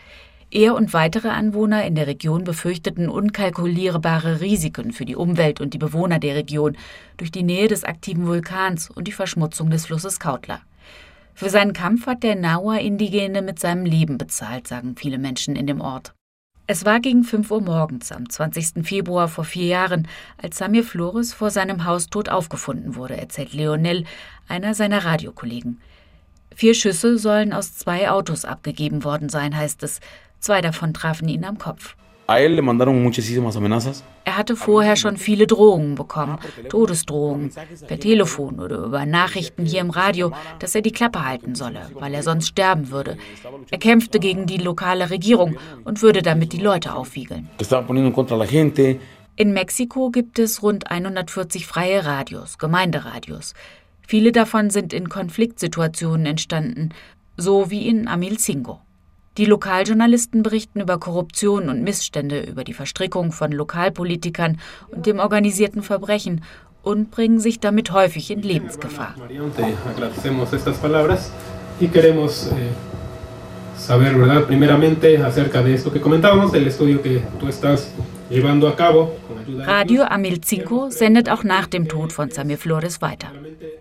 Er und weitere Anwohner in der Region befürchteten unkalkulierbare Risiken für die Umwelt und die Bewohner der Region durch die Nähe des aktiven Vulkans und die Verschmutzung des Flusses Kautler. Für seinen Kampf hat der Naua-Indigene mit seinem Leben bezahlt, sagen viele Menschen in dem Ort. Es war gegen 5 Uhr morgens am 20. Februar vor vier Jahren, als Samir Flores vor seinem Haus tot aufgefunden wurde, erzählt Leonel, einer seiner Radiokollegen. Vier Schüsse sollen aus zwei Autos abgegeben worden sein, heißt es. Zwei davon trafen ihn am Kopf. Er hatte vorher schon viele Drohungen bekommen, Todesdrohungen, per Telefon oder über Nachrichten hier im Radio, dass er die Klappe halten solle, weil er sonst sterben würde. Er kämpfte gegen die lokale Regierung und würde damit die Leute aufwiegeln. In Mexiko gibt es rund 140 freie Radios, Gemeinderadios. Viele davon sind in Konfliktsituationen entstanden, so wie in Amilcingo. Die Lokaljournalisten berichten über Korruption und Missstände, über die Verstrickung von Lokalpolitikern und dem organisierten Verbrechen und bringen sich damit häufig in Lebensgefahr. saber, ¿verdad? Primeramente acerca de esto que comentábamos, del estudio que tú estás llevando a cabo. Radio Amilcinco sendet auch nach dem Tod von Samir Flores weiter.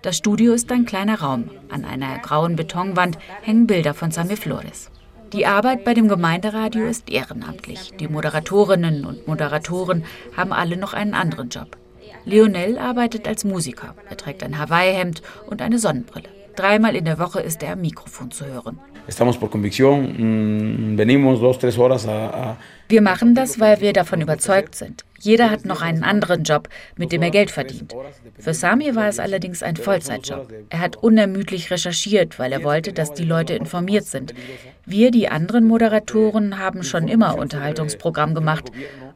Das Studio ist ein kleiner Raum. An einer grauen Betonwand hängen Bilder von Samir Flores. Die Arbeit bei dem Gemeinderadio ist ehrenamtlich. Die Moderatorinnen und Moderatoren haben alle noch einen anderen Job. Lionel arbeitet als Musiker. Er trägt ein Hawaii-Hemd und eine Sonnenbrille. Dreimal in der Woche ist er am Mikrofon zu hören. Estamos por convicción, mm, venimos dos, tres horas a, wir machen das, weil wir davon überzeugt sind. Jeder hat noch einen anderen Job, mit dem er Geld verdient. Für Sami war es allerdings ein Vollzeitjob. Er hat unermüdlich recherchiert, weil er wollte, dass die Leute informiert sind. Wir, die anderen Moderatoren, haben schon immer Unterhaltungsprogramm gemacht.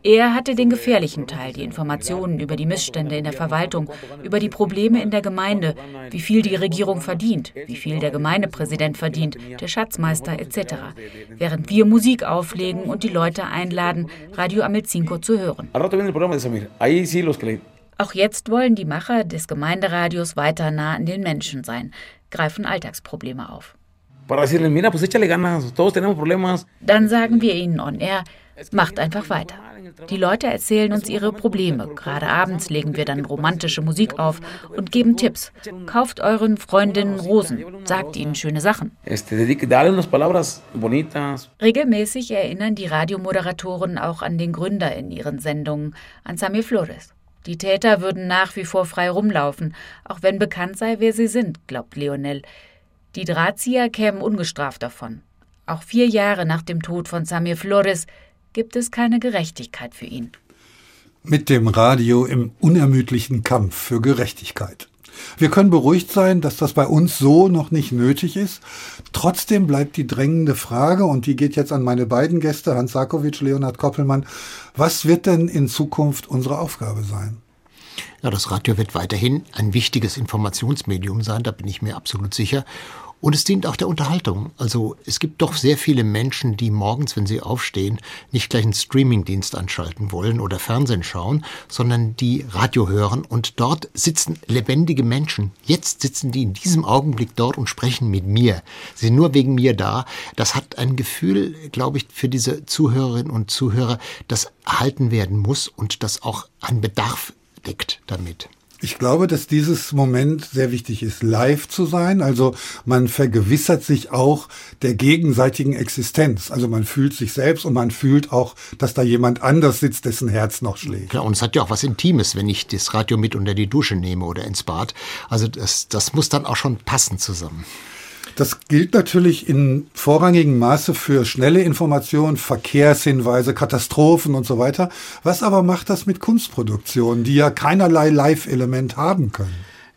Er hatte den gefährlichen Teil, die Informationen über die Missstände in der Verwaltung, über die Probleme in der Gemeinde, wie viel die Regierung verdient, wie viel der Gemeindepräsident verdient, der Schatzmeister etc. Während wir Musik auflegen und die Leute einladen, Radio Amilcinco zu hören. Auch jetzt wollen die Macher des Gemeinderadios weiter nah an den Menschen sein, greifen Alltagsprobleme auf. Dann sagen wir ihnen on air, macht einfach weiter. Die Leute erzählen uns ihre Probleme. Gerade abends legen wir dann romantische Musik auf und geben Tipps. Kauft euren Freundinnen Rosen, sagt ihnen schöne Sachen. Regelmäßig erinnern die Radiomoderatoren auch an den Gründer in ihren Sendungen, an Samir Flores. Die Täter würden nach wie vor frei rumlaufen, auch wenn bekannt sei, wer sie sind, glaubt Lionel. Die Drahtzieher kämen ungestraft davon. Auch vier Jahre nach dem Tod von Samir Flores gibt es keine Gerechtigkeit für ihn. Mit dem Radio im unermüdlichen Kampf für Gerechtigkeit. Wir können beruhigt sein, dass das bei uns so noch nicht nötig ist. Trotzdem bleibt die drängende Frage, und die geht jetzt an meine beiden Gäste, Hans Sarkovic, Leonhard Koppelmann, was wird denn in Zukunft unsere Aufgabe sein? Ja, das Radio wird weiterhin ein wichtiges Informationsmedium sein, da bin ich mir absolut sicher. Und es dient auch der Unterhaltung. Also es gibt doch sehr viele Menschen, die morgens, wenn sie aufstehen, nicht gleich einen Streamingdienst anschalten wollen oder Fernsehen schauen, sondern die Radio hören. Und dort sitzen lebendige Menschen. Jetzt sitzen die in diesem Augenblick dort und sprechen mit mir. Sie sind nur wegen mir da. Das hat ein Gefühl, glaube ich, für diese Zuhörerinnen und Zuhörer, das erhalten werden muss und das auch einen Bedarf deckt damit. Ich glaube, dass dieses Moment sehr wichtig ist, live zu sein. Also man vergewissert sich auch der gegenseitigen Existenz. Also man fühlt sich selbst und man fühlt auch, dass da jemand anders sitzt, dessen Herz noch schlägt. Klar, und es hat ja auch was Intimes, wenn ich das Radio mit unter die Dusche nehme oder ins Bad. Also das, das muss dann auch schon passen zusammen. Das gilt natürlich in vorrangigem Maße für schnelle Informationen, Verkehrshinweise, Katastrophen und so weiter. Was aber macht das mit Kunstproduktionen, die ja keinerlei Live-Element haben können?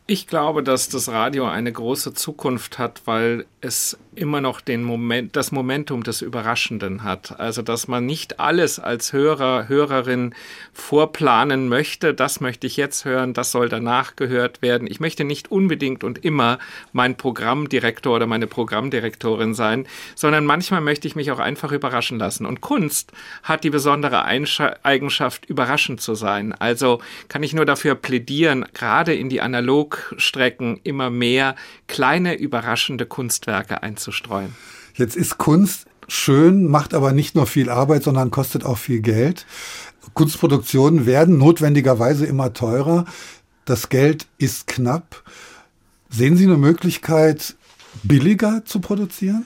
Ich glaube, dass das Radio eine große Zukunft hat, weil es immer noch den Moment, das Momentum des Überraschenden hat. Also, dass man nicht alles als Hörer, Hörerin vorplanen möchte. Das möchte ich jetzt hören, das soll danach gehört werden. Ich möchte nicht unbedingt und immer mein Programmdirektor oder meine Programmdirektorin sein, sondern manchmal möchte ich mich auch einfach überraschen lassen. Und Kunst hat die besondere Eigenschaft, überraschend zu sein. Also kann ich nur dafür plädieren, gerade in die Analogstrecken immer mehr kleine, überraschende Kunstwerke einzubauen einzustreuen. Jetzt ist Kunst schön, macht aber nicht nur viel Arbeit, sondern kostet auch viel Geld. Kunstproduktionen werden notwendigerweise immer teurer. Das Geld ist knapp. Sehen Sie eine Möglichkeit, billiger zu produzieren?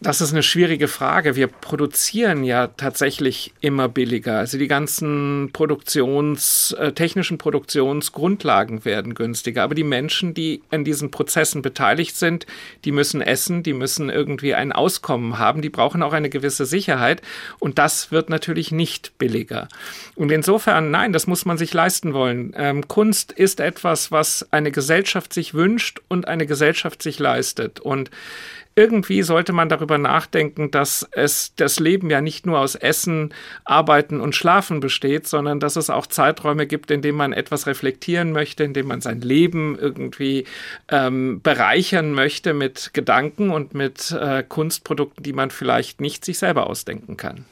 Das ist eine schwierige Frage. Wir produzieren ja tatsächlich immer billiger. Also die ganzen Produktions, äh, technischen Produktionsgrundlagen werden günstiger. Aber die Menschen, die an diesen Prozessen beteiligt sind, die müssen essen, die müssen irgendwie ein Auskommen haben, die brauchen auch eine gewisse Sicherheit. Und das wird natürlich nicht billiger. Und insofern, nein, das muss man sich leisten wollen. Ähm, Kunst ist etwas, was eine Gesellschaft sich wünscht und eine Gesellschaft sich leistet. Und irgendwie sollte man darüber nachdenken, dass es das Leben ja nicht nur aus Essen, Arbeiten und Schlafen besteht, sondern dass es auch Zeiträume gibt, in denen man etwas reflektieren möchte, in denen man sein Leben irgendwie ähm, bereichern möchte mit Gedanken und mit äh, Kunstprodukten, die man vielleicht nicht sich selber ausdenken kann.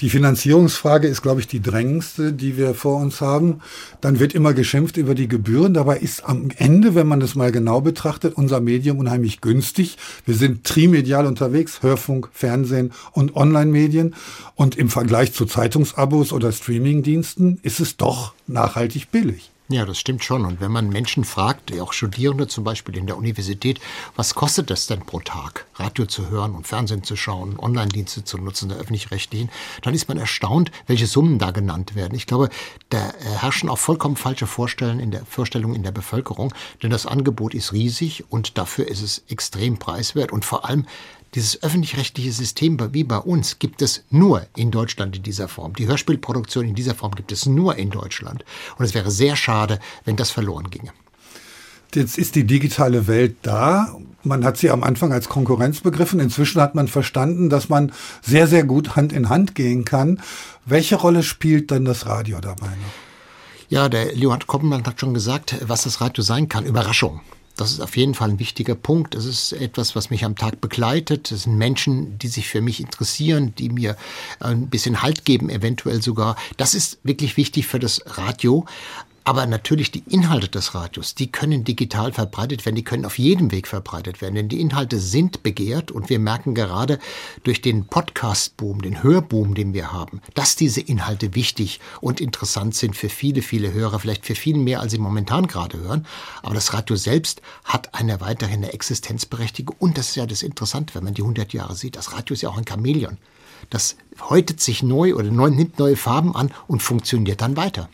Die Finanzierungsfrage ist, glaube ich, die drängendste, die wir vor uns haben. Dann wird immer geschimpft über die Gebühren. Dabei ist am Ende, wenn man das mal genau betrachtet, unser Medium unheimlich günstig. Wir sind trimedial unterwegs, Hörfunk, Fernsehen und Online-Medien. Und im Vergleich zu Zeitungsabos oder Streamingdiensten ist es doch nachhaltig billig. Ja, das stimmt schon. Und wenn man Menschen fragt, auch Studierende zum Beispiel in der Universität, was kostet das denn pro Tag, Radio zu hören und Fernsehen zu schauen, Online-Dienste zu nutzen, der öffentlich-rechtlichen, dann ist man erstaunt, welche Summen da genannt werden. Ich glaube, da herrschen auch vollkommen falsche Vorstellungen in der, Vorstellungen in der Bevölkerung, denn das Angebot ist riesig und dafür ist es extrem preiswert und vor allem dieses öffentlich-rechtliche System wie bei uns gibt es nur in Deutschland in dieser Form. Die Hörspielproduktion in dieser Form gibt es nur in Deutschland. Und es wäre sehr schade, wenn das verloren ginge. Jetzt ist die digitale Welt da. Man hat sie am Anfang als Konkurrenz begriffen. Inzwischen hat man verstanden, dass man sehr, sehr gut Hand in Hand gehen kann. Welche Rolle spielt dann das Radio dabei noch? Ja, der Johann Koppenmann hat schon gesagt, was das Radio sein kann. Überraschung. Das ist auf jeden Fall ein wichtiger Punkt. Das ist etwas, was mich am Tag begleitet. Das sind Menschen, die sich für mich interessieren, die mir ein bisschen Halt geben, eventuell sogar. Das ist wirklich wichtig für das Radio. Aber natürlich die Inhalte des Radios, die können digital verbreitet werden, die können auf jedem Weg verbreitet werden, denn die Inhalte sind begehrt und wir merken gerade durch den Podcast-Boom, den Hörboom, den wir haben, dass diese Inhalte wichtig und interessant sind für viele, viele Hörer, vielleicht für viel mehr, als sie momentan gerade hören. Aber das Radio selbst hat eine weiterhin eine Existenzberechtigung und das ist ja das Interessante, wenn man die 100 Jahre sieht. Das Radio ist ja auch ein Chamäleon. Das häutet sich neu oder neu, nimmt neue Farben an und funktioniert dann weiter.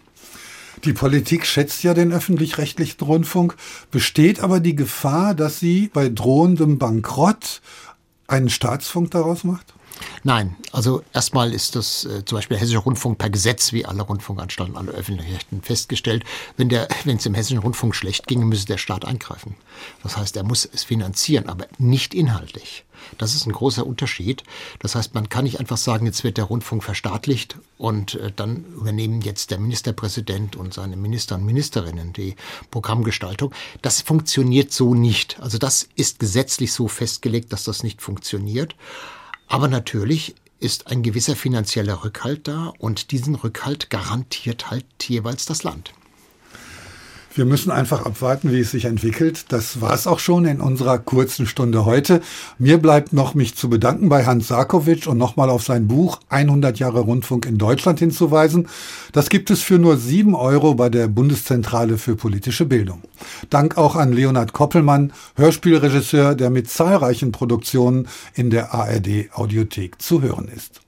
Die Politik schätzt ja den öffentlich-rechtlichen Rundfunk, besteht aber die Gefahr, dass sie bei drohendem Bankrott einen Staatsfunk daraus macht? Nein, also erstmal ist das äh, zum Beispiel der Hessische Rundfunk per Gesetz wie alle Rundfunkanstalten, alle öffentlich-rechtlichen festgestellt. Wenn der, wenn es im Hessischen Rundfunk schlecht ginge, müsse der Staat eingreifen. Das heißt, er muss es finanzieren, aber nicht inhaltlich. Das ist ein großer Unterschied. Das heißt, man kann nicht einfach sagen, jetzt wird der Rundfunk verstaatlicht und äh, dann übernehmen jetzt der Ministerpräsident und seine Minister und Ministerinnen die Programmgestaltung. Das funktioniert so nicht. Also das ist gesetzlich so festgelegt, dass das nicht funktioniert. Aber natürlich ist ein gewisser finanzieller Rückhalt da und diesen Rückhalt garantiert halt jeweils das Land. Wir müssen einfach abwarten, wie es sich entwickelt. Das war es auch schon in unserer kurzen Stunde heute. Mir bleibt noch, mich zu bedanken bei Hans Sarkovic und nochmal auf sein Buch 100 Jahre Rundfunk in Deutschland hinzuweisen. Das gibt es für nur sieben Euro bei der Bundeszentrale für politische Bildung. Dank auch an Leonhard Koppelmann, Hörspielregisseur, der mit zahlreichen Produktionen in der ARD Audiothek zu hören ist.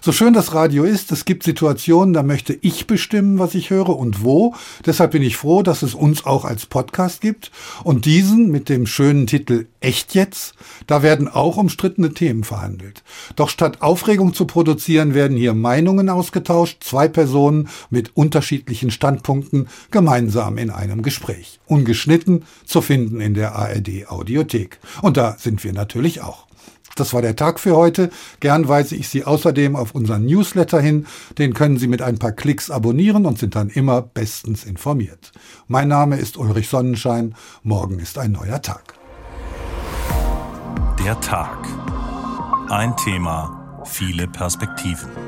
So schön das Radio ist, es gibt Situationen, da möchte ich bestimmen, was ich höre und wo. Deshalb bin ich froh, dass es uns auch als Podcast gibt. Und diesen mit dem schönen Titel Echt jetzt, da werden auch umstrittene Themen verhandelt. Doch statt Aufregung zu produzieren, werden hier Meinungen ausgetauscht, zwei Personen mit unterschiedlichen Standpunkten gemeinsam in einem Gespräch. Ungeschnitten zu finden in der ARD Audiothek. Und da sind wir natürlich auch. Das war der Tag für heute. Gern weise ich Sie außerdem auf unseren Newsletter hin. Den können Sie mit ein paar Klicks abonnieren und sind dann immer bestens informiert. Mein Name ist Ulrich Sonnenschein. Morgen ist ein neuer Tag. Der Tag. Ein Thema, viele Perspektiven.